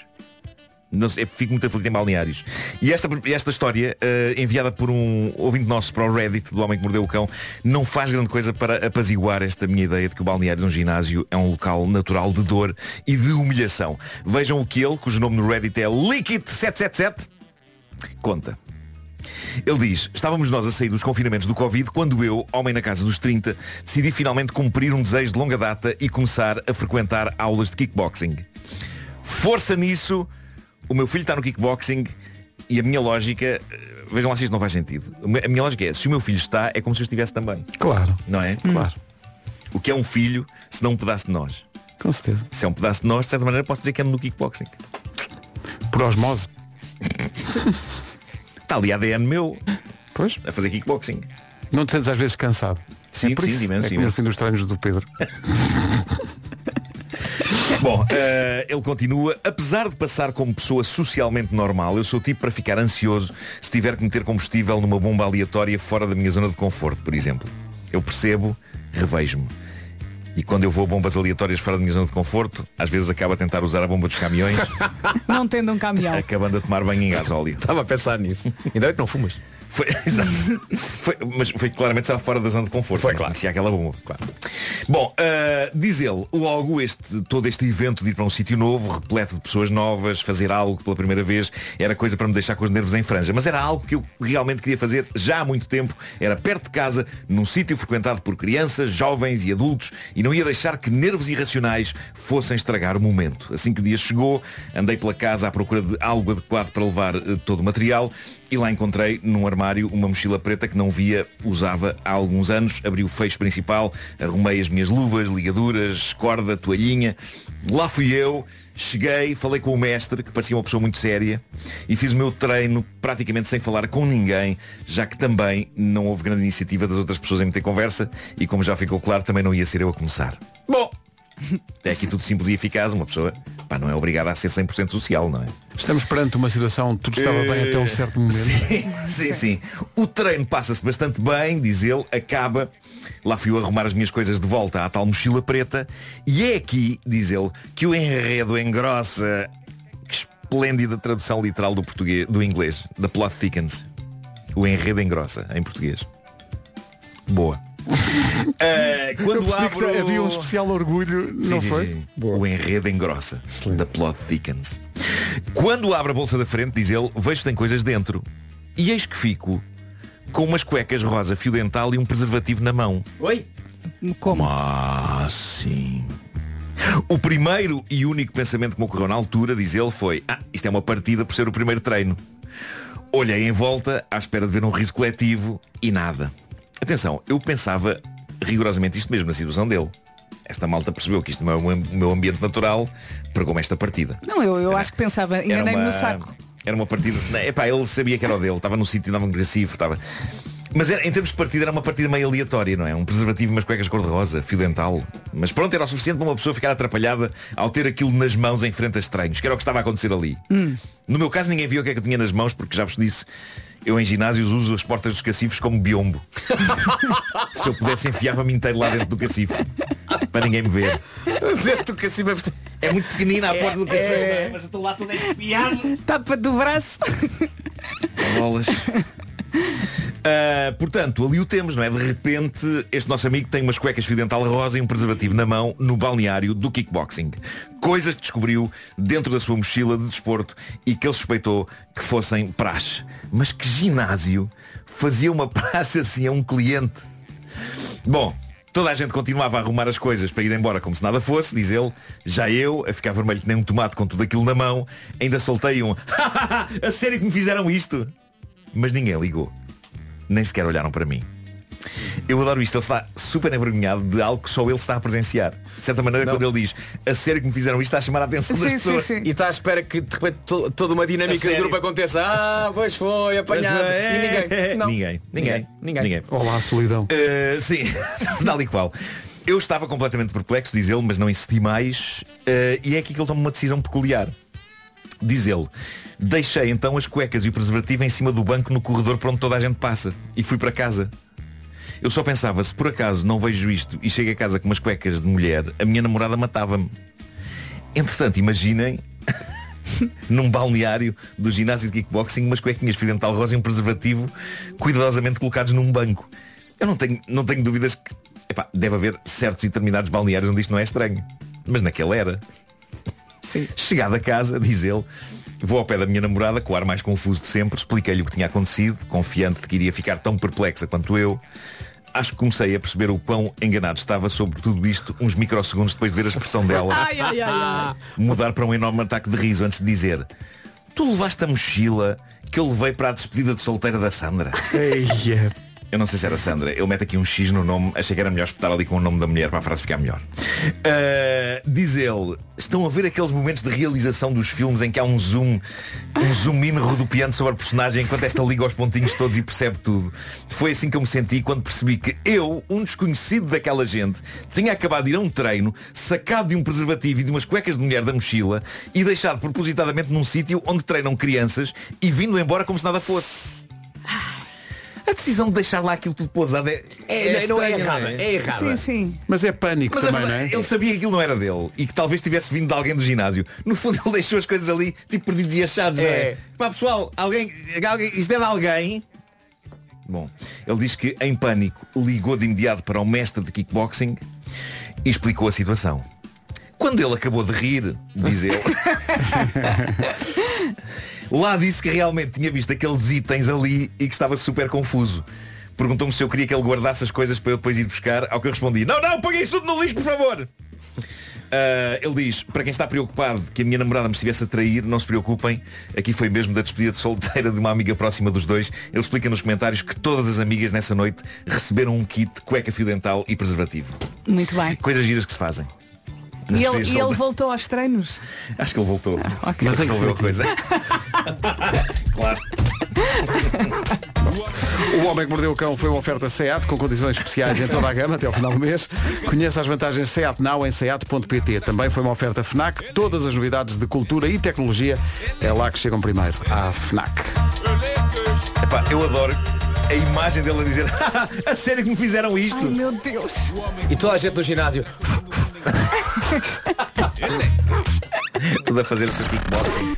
Não sei, fico muito aflito em balneários. E esta, esta história, eh, enviada por um ouvinte nosso para o Reddit do Homem que Mordeu o Cão, não faz grande coisa para apaziguar esta minha ideia de que o balneário de um ginásio é um local natural de dor e de humilhação. Vejam o que ele, cujo nome no Reddit é Liquid777, conta. Ele diz, estávamos nós a sair dos confinamentos do Covid quando eu, homem na casa dos 30, decidi finalmente cumprir um desejo de longa data e começar a frequentar aulas de kickboxing. Força nisso, o meu filho está no kickboxing e a minha lógica, eh, vejam lá se isto não faz sentido. A minha lógica é, se o meu filho está, é como se eu estivesse também. Claro. Não é? Claro. O que é um filho se não um pedaço de nós? Com certeza. Se é um pedaço de nós, de certa maneira posso dizer que ando no kickboxing. Por osmose. Está ali ADN meu Pois. a fazer kickboxing. Não te sentes às vezes cansado. Sim, é por sim, isso. imenso, é imenso. dos treinos do Pedro. Bom, eh, ele continua, apesar de passar como pessoa socialmente normal, eu sou o tipo para ficar ansioso se tiver que meter combustível numa bomba aleatória fora da minha zona de conforto, por exemplo. Eu percebo, revejo-me. E quando eu vou a bombas aleatórias fora da minha zona de conforto, às vezes acabo a tentar usar a bomba dos caminhões, Não tendo um caminhão. acabando a tomar banho em gasóleo. Estava a pensar nisso. Ainda bem que não fumas. Foi, exato. Foi- mas foi claramente só fora da zona de conforto. Foi, claro. Conhecia aquela bomba. Bom, ah, diz ele, logo este, todo este evento de ir para um sítio novo, repleto de pessoas novas, fazer algo pela primeira vez, era coisa para me deixar com os nervos em franja. Mas era algo que eu realmente queria fazer já há muito tempo. Era perto de casa, num sítio frequentado por crianças, jovens e adultos, e não ia deixar que nervos irracionais fossem estragar o momento. Assim que o dia chegou, andei pela casa à procura de algo adequado para levar eh, todo o material. E lá encontrei num armário uma mochila preta que não via, usava há alguns anos. Abri o fecho principal, arrumei as minhas luvas, ligaduras, corda, toalhinha. Lá fui eu, cheguei, falei com o mestre, que parecia uma pessoa muito séria, e fiz o meu treino praticamente sem falar com ninguém, já que também não houve grande iniciativa das outras pessoas em meter conversa, e como já ficou claro, também não ia ser eu a começar. Bom, é aqui tudo simples e eficaz, uma pessoa pá, não é obrigada a ser 100% social, não é? Estamos perante uma situação, tudo estava bem até um certo momento. Sim, sim, sim. O treino passa-se bastante bem, diz ele, acaba. Lá fui eu arrumar as minhas coisas de volta à tal mochila preta. E é aqui, diz ele, que o enredo engrossa. Que esplêndida tradução literal do português, do inglês, da plot thickens. O enredo engrossa, em português. Boa. Eu quando abro... havia um especial orgulho, Sim, não sim, foi? sim. O enredo engrossa. Da plot thickens. Quando abro a bolsa da frente, diz ele, vejo que tem coisas dentro. E eis que fico com umas cuecas rosa fio dental e um preservativo na mão. Oi? Como? Ah, sim. O primeiro e único pensamento que me ocorreu na altura, diz ele, foi Ah, isto é uma partida por ser o primeiro treino. Olhei em volta, à espera de ver um riso coletivo e nada. Atenção, eu pensava rigorosamente isto mesmo na situação dele. Esta malta percebeu que isto não é o meu- ambiente natural, pregou-me esta partida. Não, eu, eu acho que pensava, Era enganei-me uma- no saco. Era uma partida. Epá, ele sabia que era o dele, estava no sítio, um agressivo, estava. Mas era- em termos de partida era uma partida meio aleatória, não é? Um preservativo, umas cuecas cor-de-rosa, fio dental. Mas pronto, era o suficiente para uma pessoa ficar atrapalhada ao ter aquilo nas mãos em frente a estranhos, que era o que estava a acontecer ali. Hum. No meu caso ninguém viu o que é que eu tinha nas mãos, porque já vos disse, eu em ginásios uso as portas dos cacifes como biombo. Se eu pudesse enfiava-me inteiro lá dentro do cacife. Para ninguém me ver. Dentro do cacife É muito pequenina a porta do cacife, é. não é? mas eu estou lá todo enfiado. Tapa do braço. Bolas. Ah, portanto, ali o temos, não é? De repente, este nosso amigo tem umas cuecas fio dental rosa e um preservativo na mão no balneário do kickboxing. Coisas que descobriu dentro da sua mochila de desporto e que ele suspeitou que fossem praxe. Mas que ginásio fazia uma praxe assim a um cliente? Bom, toda a gente continuava a arrumar as coisas para ir embora como se nada fosse, diz ele. Já eu, a ficar vermelho que nem um tomate com tudo aquilo na mão, ainda soltei um a sério que me fizeram isto? Mas ninguém ligou. Nem sequer olharam para mim. Eu adoro isto, ele está super envergonhado de algo que só ele está a presenciar. De certa maneira, quando ele diz a sério que me fizeram isto, está a chamar a atenção das pessoas. E está à espera que de repente to- toda uma A dinâmica de grupo aconteça. Ah, pois foi, apanhado. Mas, E ninguém. Não. Ninguém. Ninguém. Ninguém. Ninguém. Olá, solidão. Uh, sim, tal e qual. Eu estava completamente perplexo, diz ele, mas não insisti mais. uh, e é aqui que ele toma uma decisão peculiar. Diz ele, deixei então as cuecas e o preservativo em cima do banco no corredor por onde toda a gente passa. E fui para casa. Eu só pensava, se por acaso não vejo isto e chego a casa com umas cuecas de mulher, a minha namorada matava-me. Entretanto, imaginem num balneário do ginásio de kickboxing umas cuequinhas fio dental rosa e um preservativo cuidadosamente colocados num banco. Eu não tenho, não tenho dúvidas que epá, deve haver certos e determinados balneários onde isto não é estranho. Mas naquele era. Chegado a casa, diz ele, vou ao pé da minha namorada, com o ar mais confuso de sempre, expliquei-lhe o que tinha acontecido, confiante de que iria ficar tão perplexa quanto eu. Acho que comecei a perceber o quão enganado estava sobre tudo isto uns microsegundos depois de ver a expressão dela Ai, ai, ai, ai. mudar para um enorme ataque de riso antes de dizer Tu levaste a mochila que eu levei para a despedida de solteira da Sandra. Eu não sei se era Sandra. Ele mete aqui um X no nome. Achei que era melhor espetar ali com o nome da mulher para a frase ficar melhor. Uh, diz ele, estão a ver aqueles momentos de realização dos filmes em que há um zoom, um zoom in rodopiando sobre a personagem enquanto esta liga aos pontinhos todos e percebe tudo. Foi assim que eu me senti quando percebi que eu, um desconhecido daquela gente, tinha acabado de ir a um treino, sacado de um preservativo e de umas cuecas de mulher da mochila e deixado propositadamente num sítio onde treinam crianças e vindo embora como se nada fosse. A decisão de deixar lá aquilo tudo pousado é, É, não é estranha, errada, é errada. Sim, sim. Mas é pânico Mas também, não verdade, é? ele sabia que aquilo não era dele e que talvez tivesse vindo de alguém do ginásio. No fundo ele deixou as coisas ali tipo perdidos e achados, não é? É. Pá, pessoal, alguém, alguém, isto é de alguém. Bom, ele diz que em pânico ligou de imediato para o mestre de kickboxing e explicou a situação. Quando ele acabou de rir, diz ele, lá disse que realmente tinha visto aqueles itens ali e que estava super confuso. Perguntou-me se eu queria que ele guardasse as coisas para eu depois ir buscar, ao que eu respondi, não, não, ponha isso tudo no lixo, por favor. Ah, ele diz, para quem está preocupado que a minha namorada me estivesse a trair, não se preocupem, aqui foi mesmo da despedida de solteira de uma amiga próxima dos dois. Ele explica nos comentários que todas as amigas nessa noite receberam um kit, cueca fio dental e preservativo. Muito bem. Coisas giras que se fazem. E ele, e ele voltou aos treinos. Acho que ele voltou. ok. Mas Mas em que resolveu a coisa. claro. O Homem que Mordeu o Cão foi uma oferta SEAT com condições especiais em toda a gama até ao final do mês. Conheça as vantagens SEAT Now em seat.pt. Também foi uma oferta FNAC. Todas as novidades de cultura e tecnologia é lá que chegam primeiro. À FNAC. Epá, eu adoro a imagem dele a dizer a sério que me fizeram isto. Ai meu Deus. E toda a gente no ginásio. Tudo a fazer o seu kickboxing.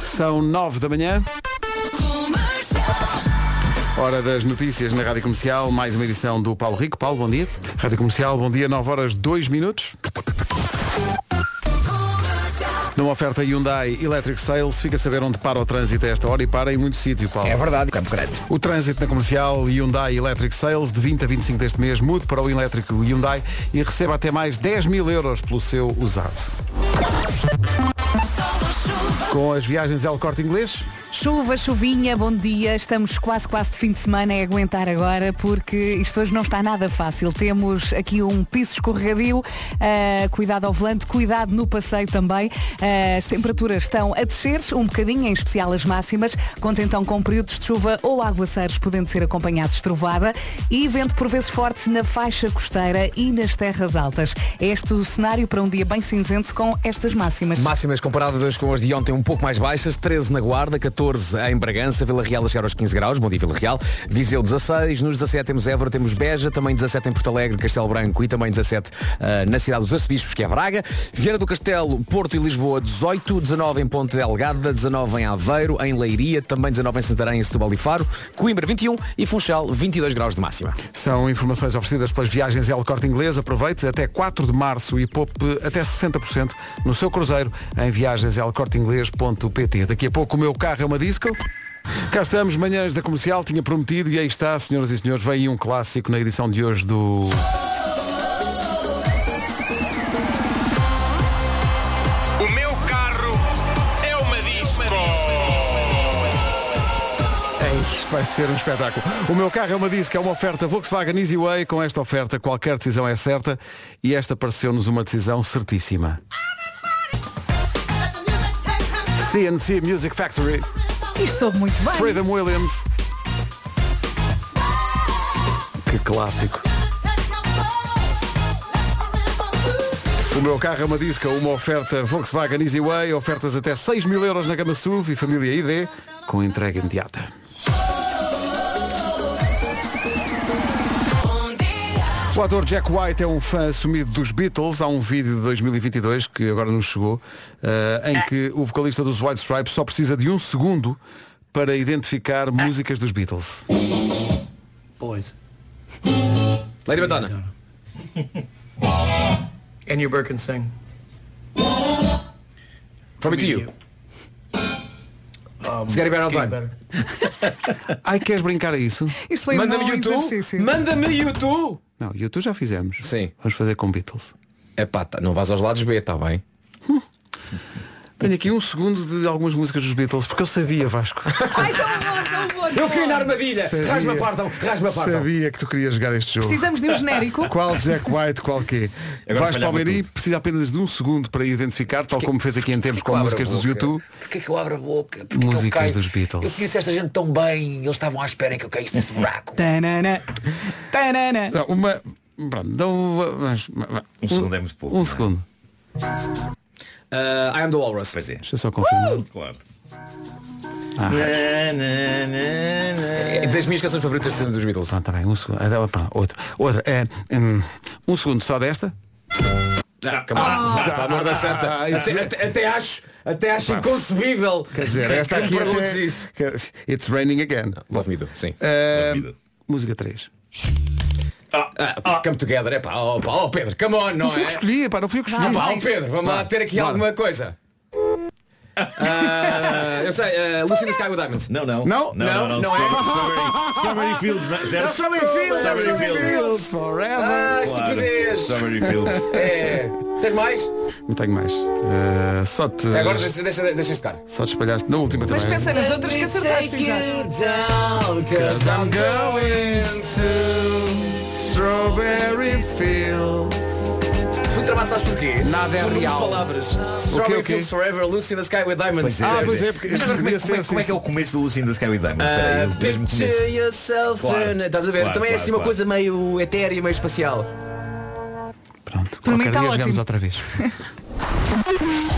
São nove da manhã. Hora das notícias na Rádio Comercial, mais uma edição do Paulo Rico. Paulo, bom dia. Rádio Comercial, bom dia, 9 horas 2 minutos. Numa oferta Hyundai Electric Sales, fica a saber onde para o trânsito a esta hora e para em muito sítio, Paulo. É verdade, Campo Grande. O trânsito na comercial Hyundai Electric Sales, de 20 a 25 deste mês, mude para o elétrico Hyundai e receba até mais 10 mil euros pelo seu usado. Com as viagens El Corte Inglês, Chuva, chuvinha, bom dia. Estamos quase, quase de fim de semana. É aguentar agora porque isto hoje não está nada fácil. Temos aqui um piso escorregadio. Uh, cuidado ao volante, cuidado no passeio também. Uh, as temperaturas estão a descer um bocadinho, em especial as máximas. Conta então com períodos de chuva ou aguaceiros, podendo ser acompanhados de trovada. E vento por vezes forte na faixa costeira e nas terras altas. É este o cenário para um dia bem cinzento com estas máximas. Máximas comparadas com as de ontem um pouco mais baixas, 13 na Guarda, 14 em Bragança, Vila Real a chegar aos 15 graus, bom dia Vila Real, Viseu 16, nos 17 temos Évora, temos Beja, também 17 em Porto Alegre, Castelo Branco e também 17 uh, na cidade dos Arcebispos, que é Braga, Viana do Castelo, Porto e Lisboa 18, 19 em Ponte Delgada, 19 em Aveiro, em Leiria, também 19 em Santarém, em Setúbal e Faro, Coimbra 21 e Funchal 22 graus de máxima. São informações oferecidas pelas viagens El Corte Inglês. Aproveite até 4 de março e poupe até 60% no seu cruzeiro em viagenselcorteinglês.pt. Daqui a pouco o meu carro é uma disco. Cá estamos, manhãs da comercial, tinha prometido e aí está, senhoras e senhores, vem um clássico na edição de hoje do. O meu carro é uma disco. Isto vai ser um espetáculo. O meu carro é uma disco, é uma oferta Volkswagen Easyway. Com esta oferta, qualquer decisão é certa e esta pareceu-nos uma decisão certíssima. CNC Music Factory. Isto soube muito bem. Freedom Williams. Que clássico. O meu carro é uma disca, uma oferta Volkswagen Easyway, ofertas até 6 mil euros na gama SUV e família ID, com entrega imediata. O ator Jack White é um fã assumido dos Beatles. Há um vídeo de 2022 que agora nos chegou, eh, em que o vocalista dos White Stripes só precisa de um segundo para identificar músicas dos Beatles. Boys. Lady Madonna. And you Birkin sing. From me to you. Um, It's getting better all time. Ai, queres brincar a isso? Isto foi um Manda-me bom YouTube. exercício. Manda-me YouTube. Não, e tu já fizemos. Sim. Vamos fazer com Beatles. É pá, tá, não vais aos lados B, está bem? Tenho aqui um segundo de algumas músicas dos Beatles, porque eu sabia, Vasco. Ai, tão bom, tão bom. Eu caí na armadilha. Rasma a partam, rasma a partam. Sabia que tu querias jogar este jogo. Precisamos de um genérico. Qual Jack White, qual quê? Agora Vais para o falhava Meri, tudo. precisa apenas de um segundo para identificar, tal como fez aqui em tempos com músicas dos? YouTube. Porquê que eu abro a boca? Porquê que Músicas dos Beatles. Eu conheço esta gente tão bem, eles estavam à espera que eu caísse neste buraco. Tanana. Tanana. Não, uma. Pronto, então, vamos- Um segundo é muito pouco, Um é? segundo. Uh, I am the Walrus. Pois é. Deixa eu só confirmar. Claro. Ah. É das minhas canções favoritas dos Beatles. Está bem, um segundo. Ah, pronto, outra. Outra. É, hum, um segundo só desta. Ah, come on. Pelo amor da santa. Ah, até, é- até- até acho, até acho inconcebível. Quer dizer, esta aqui até- isso. It's raining again. Love me too, sim. Ah, Love me too. música 3. Ah, come together, é pá, oh, pá, oh Pedro, come on, não Não fui eu é? que escolhi, pá, não fui eu que Ah, escolhi. pá, oh Pedro, vamos lá ter aqui Bora. alguma coisa. Ah, eu sei, uh, Lucy in the Sky with Diamonds. Não, não. Não? não, não, não. Não é? Strawberry, Strawberry Fields, não, certo? Strawberry Fields, Strawberry Fields. Fields forever. Ah, estupidez. Strawberry Fields. É. Tens mais? Não tenho mais. Ah, só te. Agora deixa, deixa, deixa este cara. Só te espalhaste na última Mas também. pensa nas outras que acertaste, exato. Strawberry Fields. Fui tramado, sabes porquê? Nada é Por real. palavras. Strawberry o quê? Fields Forever, Lucy in the Sky with Diamonds. Pois é, Ah, pois é. é, porque como é, como, é, ser como é que é o começo do Lucy in the Sky with Diamonds? Espera aí, Ah, picture yourself Claro. in... Estás a ver? Claro, Também é assim claro, uma coisa meio etérea, meio espacial. Pronto, Para mim qualquer tá dia ótimo. jogamos outra vez.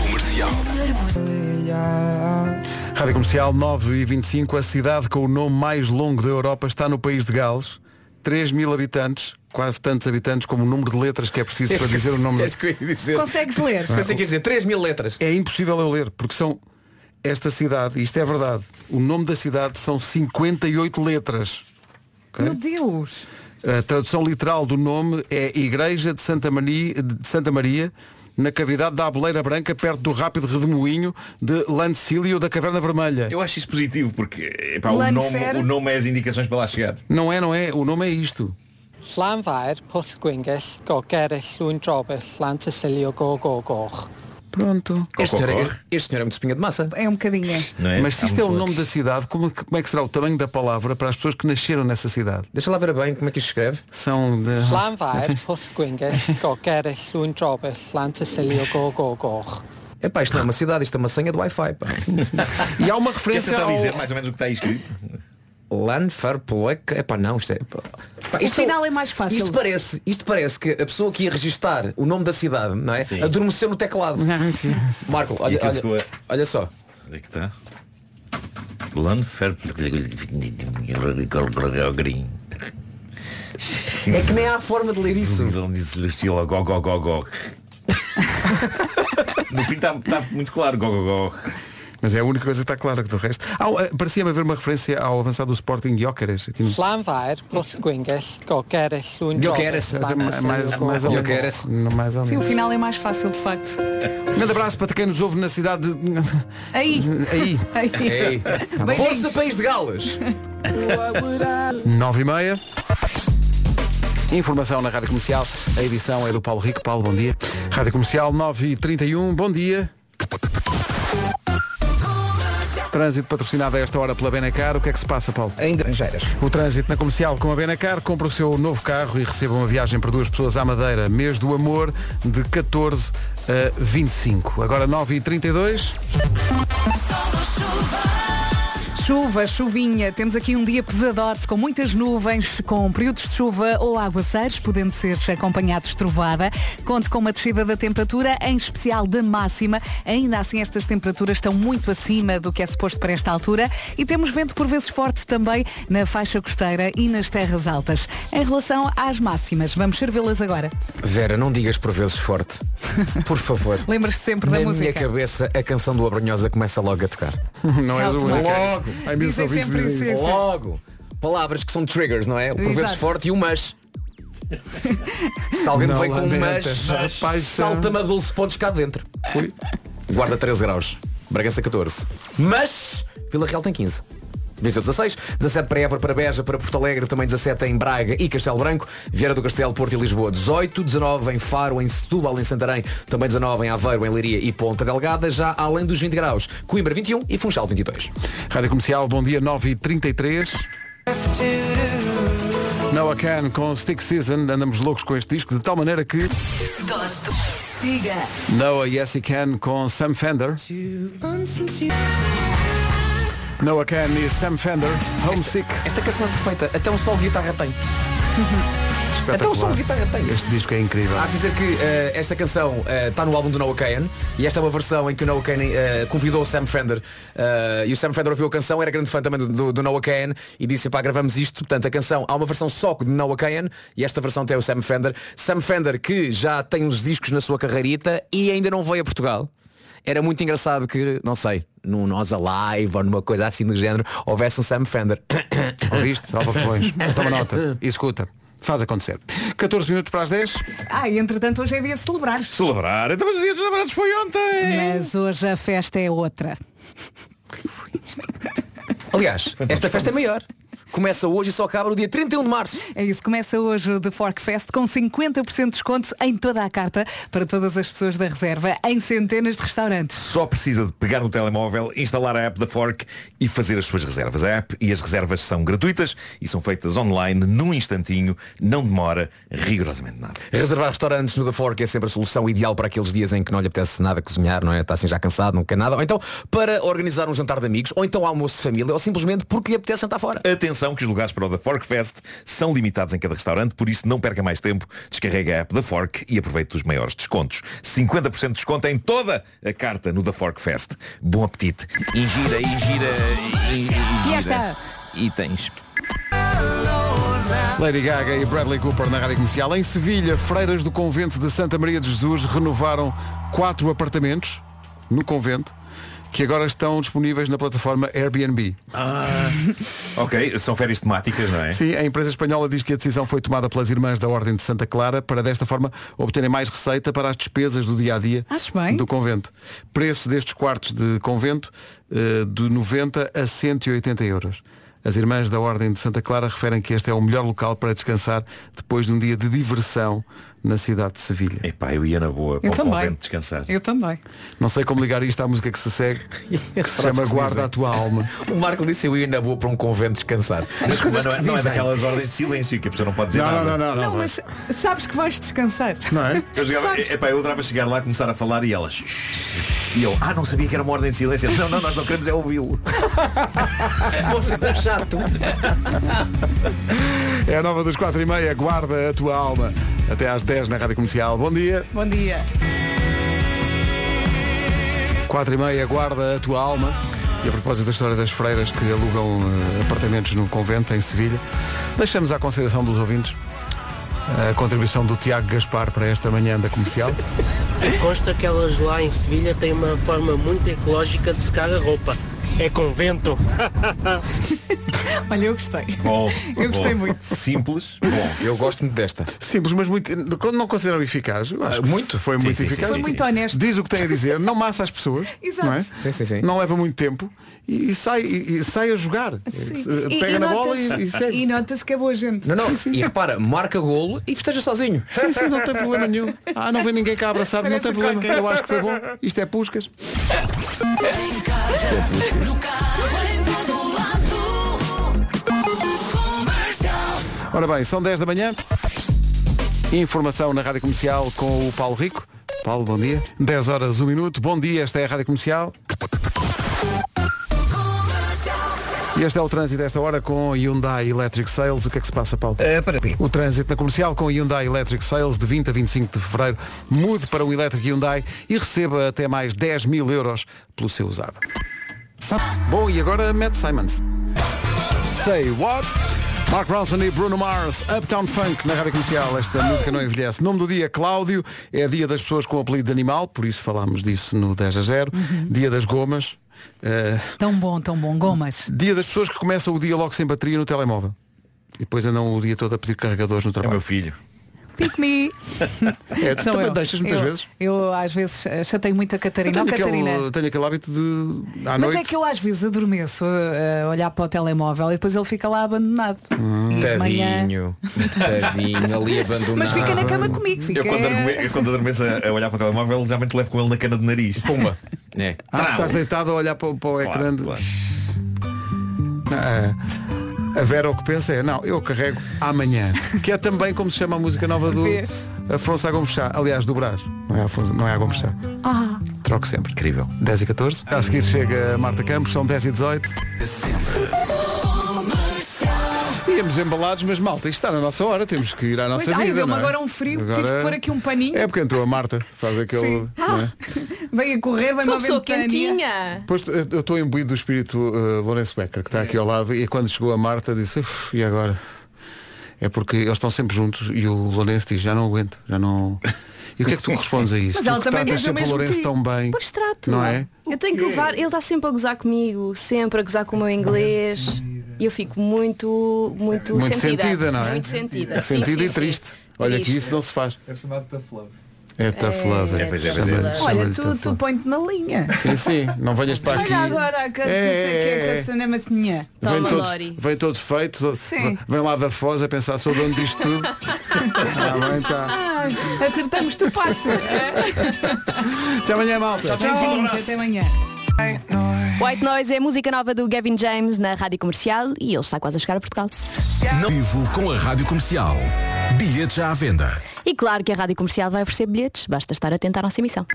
Comercial. Rádio Comercial 9 e 25, a cidade com o nome mais longo da Europa está no país de Gales. 3 mil habitantes, quase tantos habitantes como o número de letras que é preciso para dizer o nome. É isso que eu ia dizer. Consegues ler? Pensei que ia dizer 3 mil letras. É impossível eu ler, porque são esta cidade, e isto é verdade, o nome da cidade são 58 letras. Ok? Meu Deus. A tradução literal do nome é Igreja de Santa Maria, de Santa Maria na cavidade da Abeleira Branca, perto do rápido redemoinho de Lancílio da Caverna Vermelha. Eu acho isso positivo porque epá, o, nome, o nome é as indicações para lá chegar. Não é, não é, o nome é isto. Lanceselio, Gogogor. Pronto. Este senhor, é, este senhor é muito espinha de massa. É um bocadinho. Não é? Mas se Há isto é o nome da cidade, como, como é que será o tamanho da palavra para as pessoas que nasceram nessa cidade? Deixa lá ver bem como é que isto se escreve. São de... Gogogor. Epá, isto não é uma cidade, isto é uma senha do Wi-Fi. pá. E há uma referência tentar ao... dizer mais ou menos o que está aí escrito? Lanfarpleck. Epá, não, isto é. pá. Pá, O isto final é mais fácil. Isto parece, isto parece que a pessoa que ia registar o nome da cidade, não é? Sim. Adormeceu no teclado. Marco, olha, olha, ficou- olha só. Onde é que está? Lanfer Green. É que nem há forma de ler isso. Estilo go, go, go, go. No fim está está muito claro. Go, go, go. Mas é a única coisa que está clara que do resto. Ah, eh, Parecia-me haver uma referência ao avançado do Sporting Jóqueres. Aqui no... Slanfair, Postgwinges, Gogeres, Lunjobes, Gogeres. mais, mais, ou Jóqueres. menos. mais ou Sim, o menos. final é mais fácil, de facto. Um grande abraço para quem nos ouve na cidade de... Aí. Aí. Aí. Ei. Beijinhos. Força País de Galas. Nove e meia. Informação na Rádio Comercial. A edição é do Paulo Rico. Paulo, bom dia. Rádio Comercial 9 e 31 Bom dia. Trânsito patrocinado a esta hora pela Benacar. O que é que se passa, Paulo? Em Granjeiras. O trânsito na comercial com a Benacar. Compra o seu novo carro e receba uma viagem para duas pessoas à Madeira. Mês do amor de 14 a 25. Agora 9 e 32 Chuva, chuvinha, temos aqui um dia pesadote com muitas nuvens, com períodos de chuva ou aguaceiros, podendo ser acompanhados de trovada. Conte com uma descida da temperatura, em especial da máxima. Ainda assim, estas temperaturas estão muito acima do que é suposto para esta altura e temos vento por vezes forte também na faixa costeira e nas terras altas. Em relação às máximas, vamos servi-las agora. Vera, não digas por vezes forte. Por favor. Lembras-te sempre da Na minha música. cabeça, a canção do Abrunhosa começa logo a tocar. Não és o único. Logo. Há imensos Dizem ouvintes que sempre dizem isso. isso. Logo. Palavras que são triggers, não é? O por vezes Exato. forte e o mas. Se alguém Não vem com um lamenta, mas, salta-me a 12 pontos cá dentro. Guarda 13 graus. Bragança 14. Mas Vila Real tem 15. Viseu 16, 17 para Évora, para Beja, para Porto Alegre, também 17 em Braga e Castelo Branco, Vieira do Castelo, Porto e Lisboa 18, 19 em Faro, em Setúbal, em Santarém, também 19 em Aveiro, em Leiria e Ponta Delgada, já além dos 20 graus, Coimbra 21 e Funchal 22. Rádio Comercial, bom dia 9 e 33 Noah Can com Stick Season, andamos loucos com este disco, de tal maneira que. Siga. Noah Yes He Can com Sam Fender. Noah Can e Sam Fender, Homesick. Esta canção é perfeita, até um solo de guitarra tem. Até um som de guitarra tem. Este disco é incrível. Há que dizer que eh, esta canção eh, está no álbum do Noah Kahan e esta é uma versão em que o Noah Kahan eh, convidou o Sam Fender e o Sam Fender ouviu a canção, era grande fã também do, do, do Noah Kahan e disse, pá, gravamos isto, portanto a canção, há uma versão só de Noah Kahan e esta versão tem o Sam Fender. Sam Fender que já tem uns discos na sua carreirita e ainda não veio a Portugal. Era muito engraçado que, não sei, num Nós Alive ou numa coisa assim do género, houvesse um Sam Fender. Ouviste? Alva Covões. Toma nota e escuta. Faz acontecer. 14 minutos para as 10. Ah, e entretanto hoje é dia de celebrar. Celebrar. Então, mas o dia dos namorados foi ontem. Mas hoje a festa é outra. Aliás, esta festa é maior. Começa hoje e só acaba no dia 31 de março. É isso, começa hoje o The Fork Fest com 50% de desconto em toda a carta para todas as pessoas da reserva em centenas de restaurantes. Só precisa de pegar no telemóvel, instalar a app da Fork e fazer as suas reservas. A app e as reservas são gratuitas e são feitas online num instantinho, não demora rigorosamente nada. Reservar restaurantes no The Fork é sempre a solução ideal para aqueles dias em que não lhe apetece nada cozinhar, não é? Está assim já cansado, não quer nada. Ou então para organizar um jantar de amigos, ou então almoço de família, ou simplesmente porque lhe apetece jantar fora. Atenção que os lugares para o The Fork Fest são limitados em cada restaurante, por isso não perca mais tempo, descarrega a app da Fork e aproveite os maiores descontos. 50% de desconto em toda a carta no The Fork Fest. Bom apetite. Ingira, ingira, ingira. Fiesta. E tens. Lady Gaga e Bradley Cooper na Rádio Comercial. Em Sevilha, freiras do convento de Santa Maria de Jesus renovaram quatro apartamentos no convento que agora estão disponíveis na plataforma Airbnb. Ah, ok, são férias temáticas, não é? Sim, a empresa espanhola diz que a decisão foi tomada pelas irmãs da Ordem de Santa Clara para desta forma obterem mais receita para as despesas do dia a dia do convento. Preço destes quartos de convento eh, de 90 a 180 euros. As irmãs da Ordem de Santa Clara referem que este é o melhor local para descansar depois de um dia de diversão na cidade de Sevilha. Epá, eu ia na boa para Eu o também. convento descansar. Eu também. Não sei como ligar isto à música que se segue, que se chama Guarda a Tua Alma. O Marco disse eu ia na boa para um convento descansar. Mas As coisas não, que é, se não é daquelas ordens de silêncio que a pessoa não pode dizer Não, nada. não, não, não. Não, mas sabes que vais descansar. Não é? Eu, Sabes? epá, eu adorava chegar lá, começar a falar e elas. E eu, ah, não sabia que era uma ordem de silêncio. Não, não, nós não queremos é ouvi-lo. Você é chato. É a nova dos 4 e meia, guarda a tua alma. Até às 10 na Rádio Comercial. Bom dia. Bom dia. 4 e meia, guarda a tua alma. E a propósito da história das freiras que alugam eh, apartamentos no convento em Sevilha, deixamos à consideração dos ouvintes a contribuição do Tiago Gaspar para esta manhã da comercial. Consta que elas lá em Sevilha têm uma forma muito ecológica de secar a roupa. É convento. Olha, eu gostei. Bom, Eu gostei bom. muito. Simples. Bom. Eu gosto muito desta. Simples, mas muito. Não consideram eficaz? Eu acho que muito. Foi Sim, muito sim, sim, eficaz. sim, Muito honesto. Diz o que tem a dizer, não massa as pessoas. Exato. Não, é? Sim, sim, sim. não leva muito tempo e, e sai, e, e sai a jogar. Sim. Eh, Pega na bola e, e segue. e nota-se que é boa gente. Não, não. E repara, marca golo e festeja sozinho. Sim, sim, não tem problema nenhum. Ah, não vem ninguém cá abraçar, não tem problema. Coca. Eu acho que foi bom. Isto é puscas. Em casa, no carro, em todo lado. Comercial. Ora bem, são 10 da manhã. Informação na Rádio Comercial com o Paulo Rico. Paulo, bom dia. 10 horas, 1 minuto. Bom dia, esta é a Rádio Comercial. E este é o trânsito desta hora com Hyundai Electric Sales. O que é que se passa, Paulo? para mim. O trânsito na comercial com Hyundai Electric Sales de 20 a 25 de fevereiro. Mude para o Electric Hyundai e receba até mais 10 mil euros pelo seu usado. Bom, e agora Matt Simons. Say what? Mark Ronson e Bruno Mars, Uptown Funk na rádio comercial. Esta música não envelhece. Nome do dia, Cláudio. É dia das pessoas com apelido de animal, por isso falámos disso no 10 a 0. Dia das gomas. Uh, Tão bom, tão bom. Gomas. dia das pessoas que começam o dia logo sem bateria no telemóvel. E depois andam o dia todo a pedir carregadores no É o trabalho. meu filho. Pick me. É, tu Sou também eu. deixas muitas Eu- vezes. Eu às vezes eh, chatei muito a Eu Catarina. tenho, Ó, Catarina. aquele, tenho aquele hábito de à Mas noite. é que eu às vezes adormeço a a olhar para o telemóvel e depois ele fica lá abandonado. Hum. E de manhã- Tadinho. Tadinho, ali abandonado. Mas fica na cama comigo, fica. Eu quando, adorme, eu quando adormeço a, a olhar para o telemóvel, geralmente levo com ele na cana do nariz. Pumba. É. Ah, estás deitado a olhar para, o- para o ecrã. de- claro. Ah, a Vera o que pensa é, não, eu carrego amanhã. Que é também como se chama a música nova do Vês? Afonso Gomes Chá. Aliás, do Brás. Não é Afonso, não é Gomes Chá. Ah, Troco sempre. Incrível. 10 e 14. A seguir chega a Marta Campos, são 10 e 18. Íamos embalados, mas malta, isto está na nossa hora, temos que ir à nossa pois, ai, vida. deu-me não é? agora um frio, tive Agora- que pôr aqui um paninho. É porque entrou a Marta, faz aquele. Sim. não é? Veio a correr, vai Sou uma pessoa ventania. quentinha. Pois eu estou imbuído do espírito uh, Lourenço Becker, que está aqui ao lado, e quando chegou a Marta disse, "Uf, e agora? É porque eles estão sempre juntos e o Lourenço diz, já não aguento, já não. E o que é que tu respondes a isso? Mas tu ela que também tratas sempre o Lourenço tão bem. Pois trato. Não é? Eu tenho que levar, ele está sempre a gozar comigo, sempre a gozar com o meu inglês. E eu fico muito, muito, Muito sentida. sentida, não é? Muito sentida. Sim, Sentida sim, e sim. triste. Olha que Triste. isso não se faz. É chamado tough love. É tough love. É, pois é, pois é. Chama-lhe- Olha, tu, tu love. põe-te na linha. Sim, sim, não venhas para aqui. Olha agora a canção É, é, é, é. que tinha. Vem todo, vem todo feito, todo- Sim. vem lá da Foz a pensar sou dono disto tudo. ah, bem, tá. Ah, acertamos-te o passo. Até amanhã, malta. Beijinhos, até amanhã. White Noise é a música nova do Gavin James na rádio comercial e ele está quase a chegar a Portugal. Não vivo com a Rádio Comercial. Bilhetes já à venda. E claro que a rádio comercial vai oferecer bilhetes, basta estar atento à nossa emissão.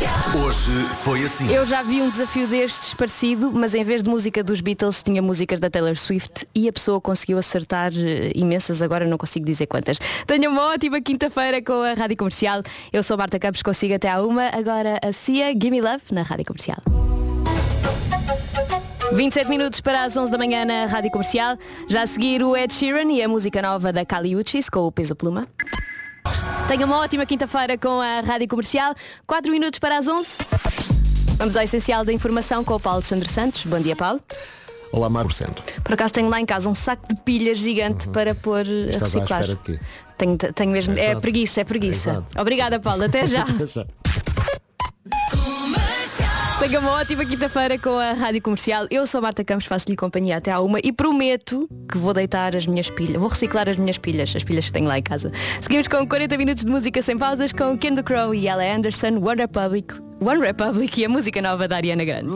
Hoje foi assim. Eu já vi um desafio destes parecido, mas em vez de música dos Beatles tinha músicas da Taylor Swift e a pessoa conseguiu acertar eh, imensas, agora não consigo dizer quantas. Tenha uma ótima quinta-feira com a Rádio Comercial. Eu sou Marta Campos, consigo até à uma. Agora a Cia, Gimme Love, na Rádio Comercial. 27 minutos para as 11 da manhã na Rádio Comercial. Já a seguir o Ed Sheeran e a música nova da Kali Uchis com o Peso Pluma. Tenha uma ótima quinta-feira com a Rádio Comercial. 4 minutos para as 11. Vamos ao essencial da informação com o Paulo Alexandre Santos. Bom dia, Paulo. Olá, Marco. Por acaso tenho lá em casa um saco de pilhas gigante para pôr a Uhum. Estás à reciclar. espera de quê? Tenho, tenho mesmo. É Exato. preguiça, é preguiça. Exato. Obrigada, Paulo. Até já. Até já. Tenha uma ótima quinta-feira com a Rádio Comercial. Eu sou a Marta Campos, faço-lhe companhia até à uma e prometo que vou deitar as minhas pilhas, vou reciclar as minhas pilhas, as pilhas que tenho lá em casa. Seguimos com 40 minutos de música sem pausas com Ken Crow e Ella Anderson, One Republic, One Republic e a música nova da Ariana Grande.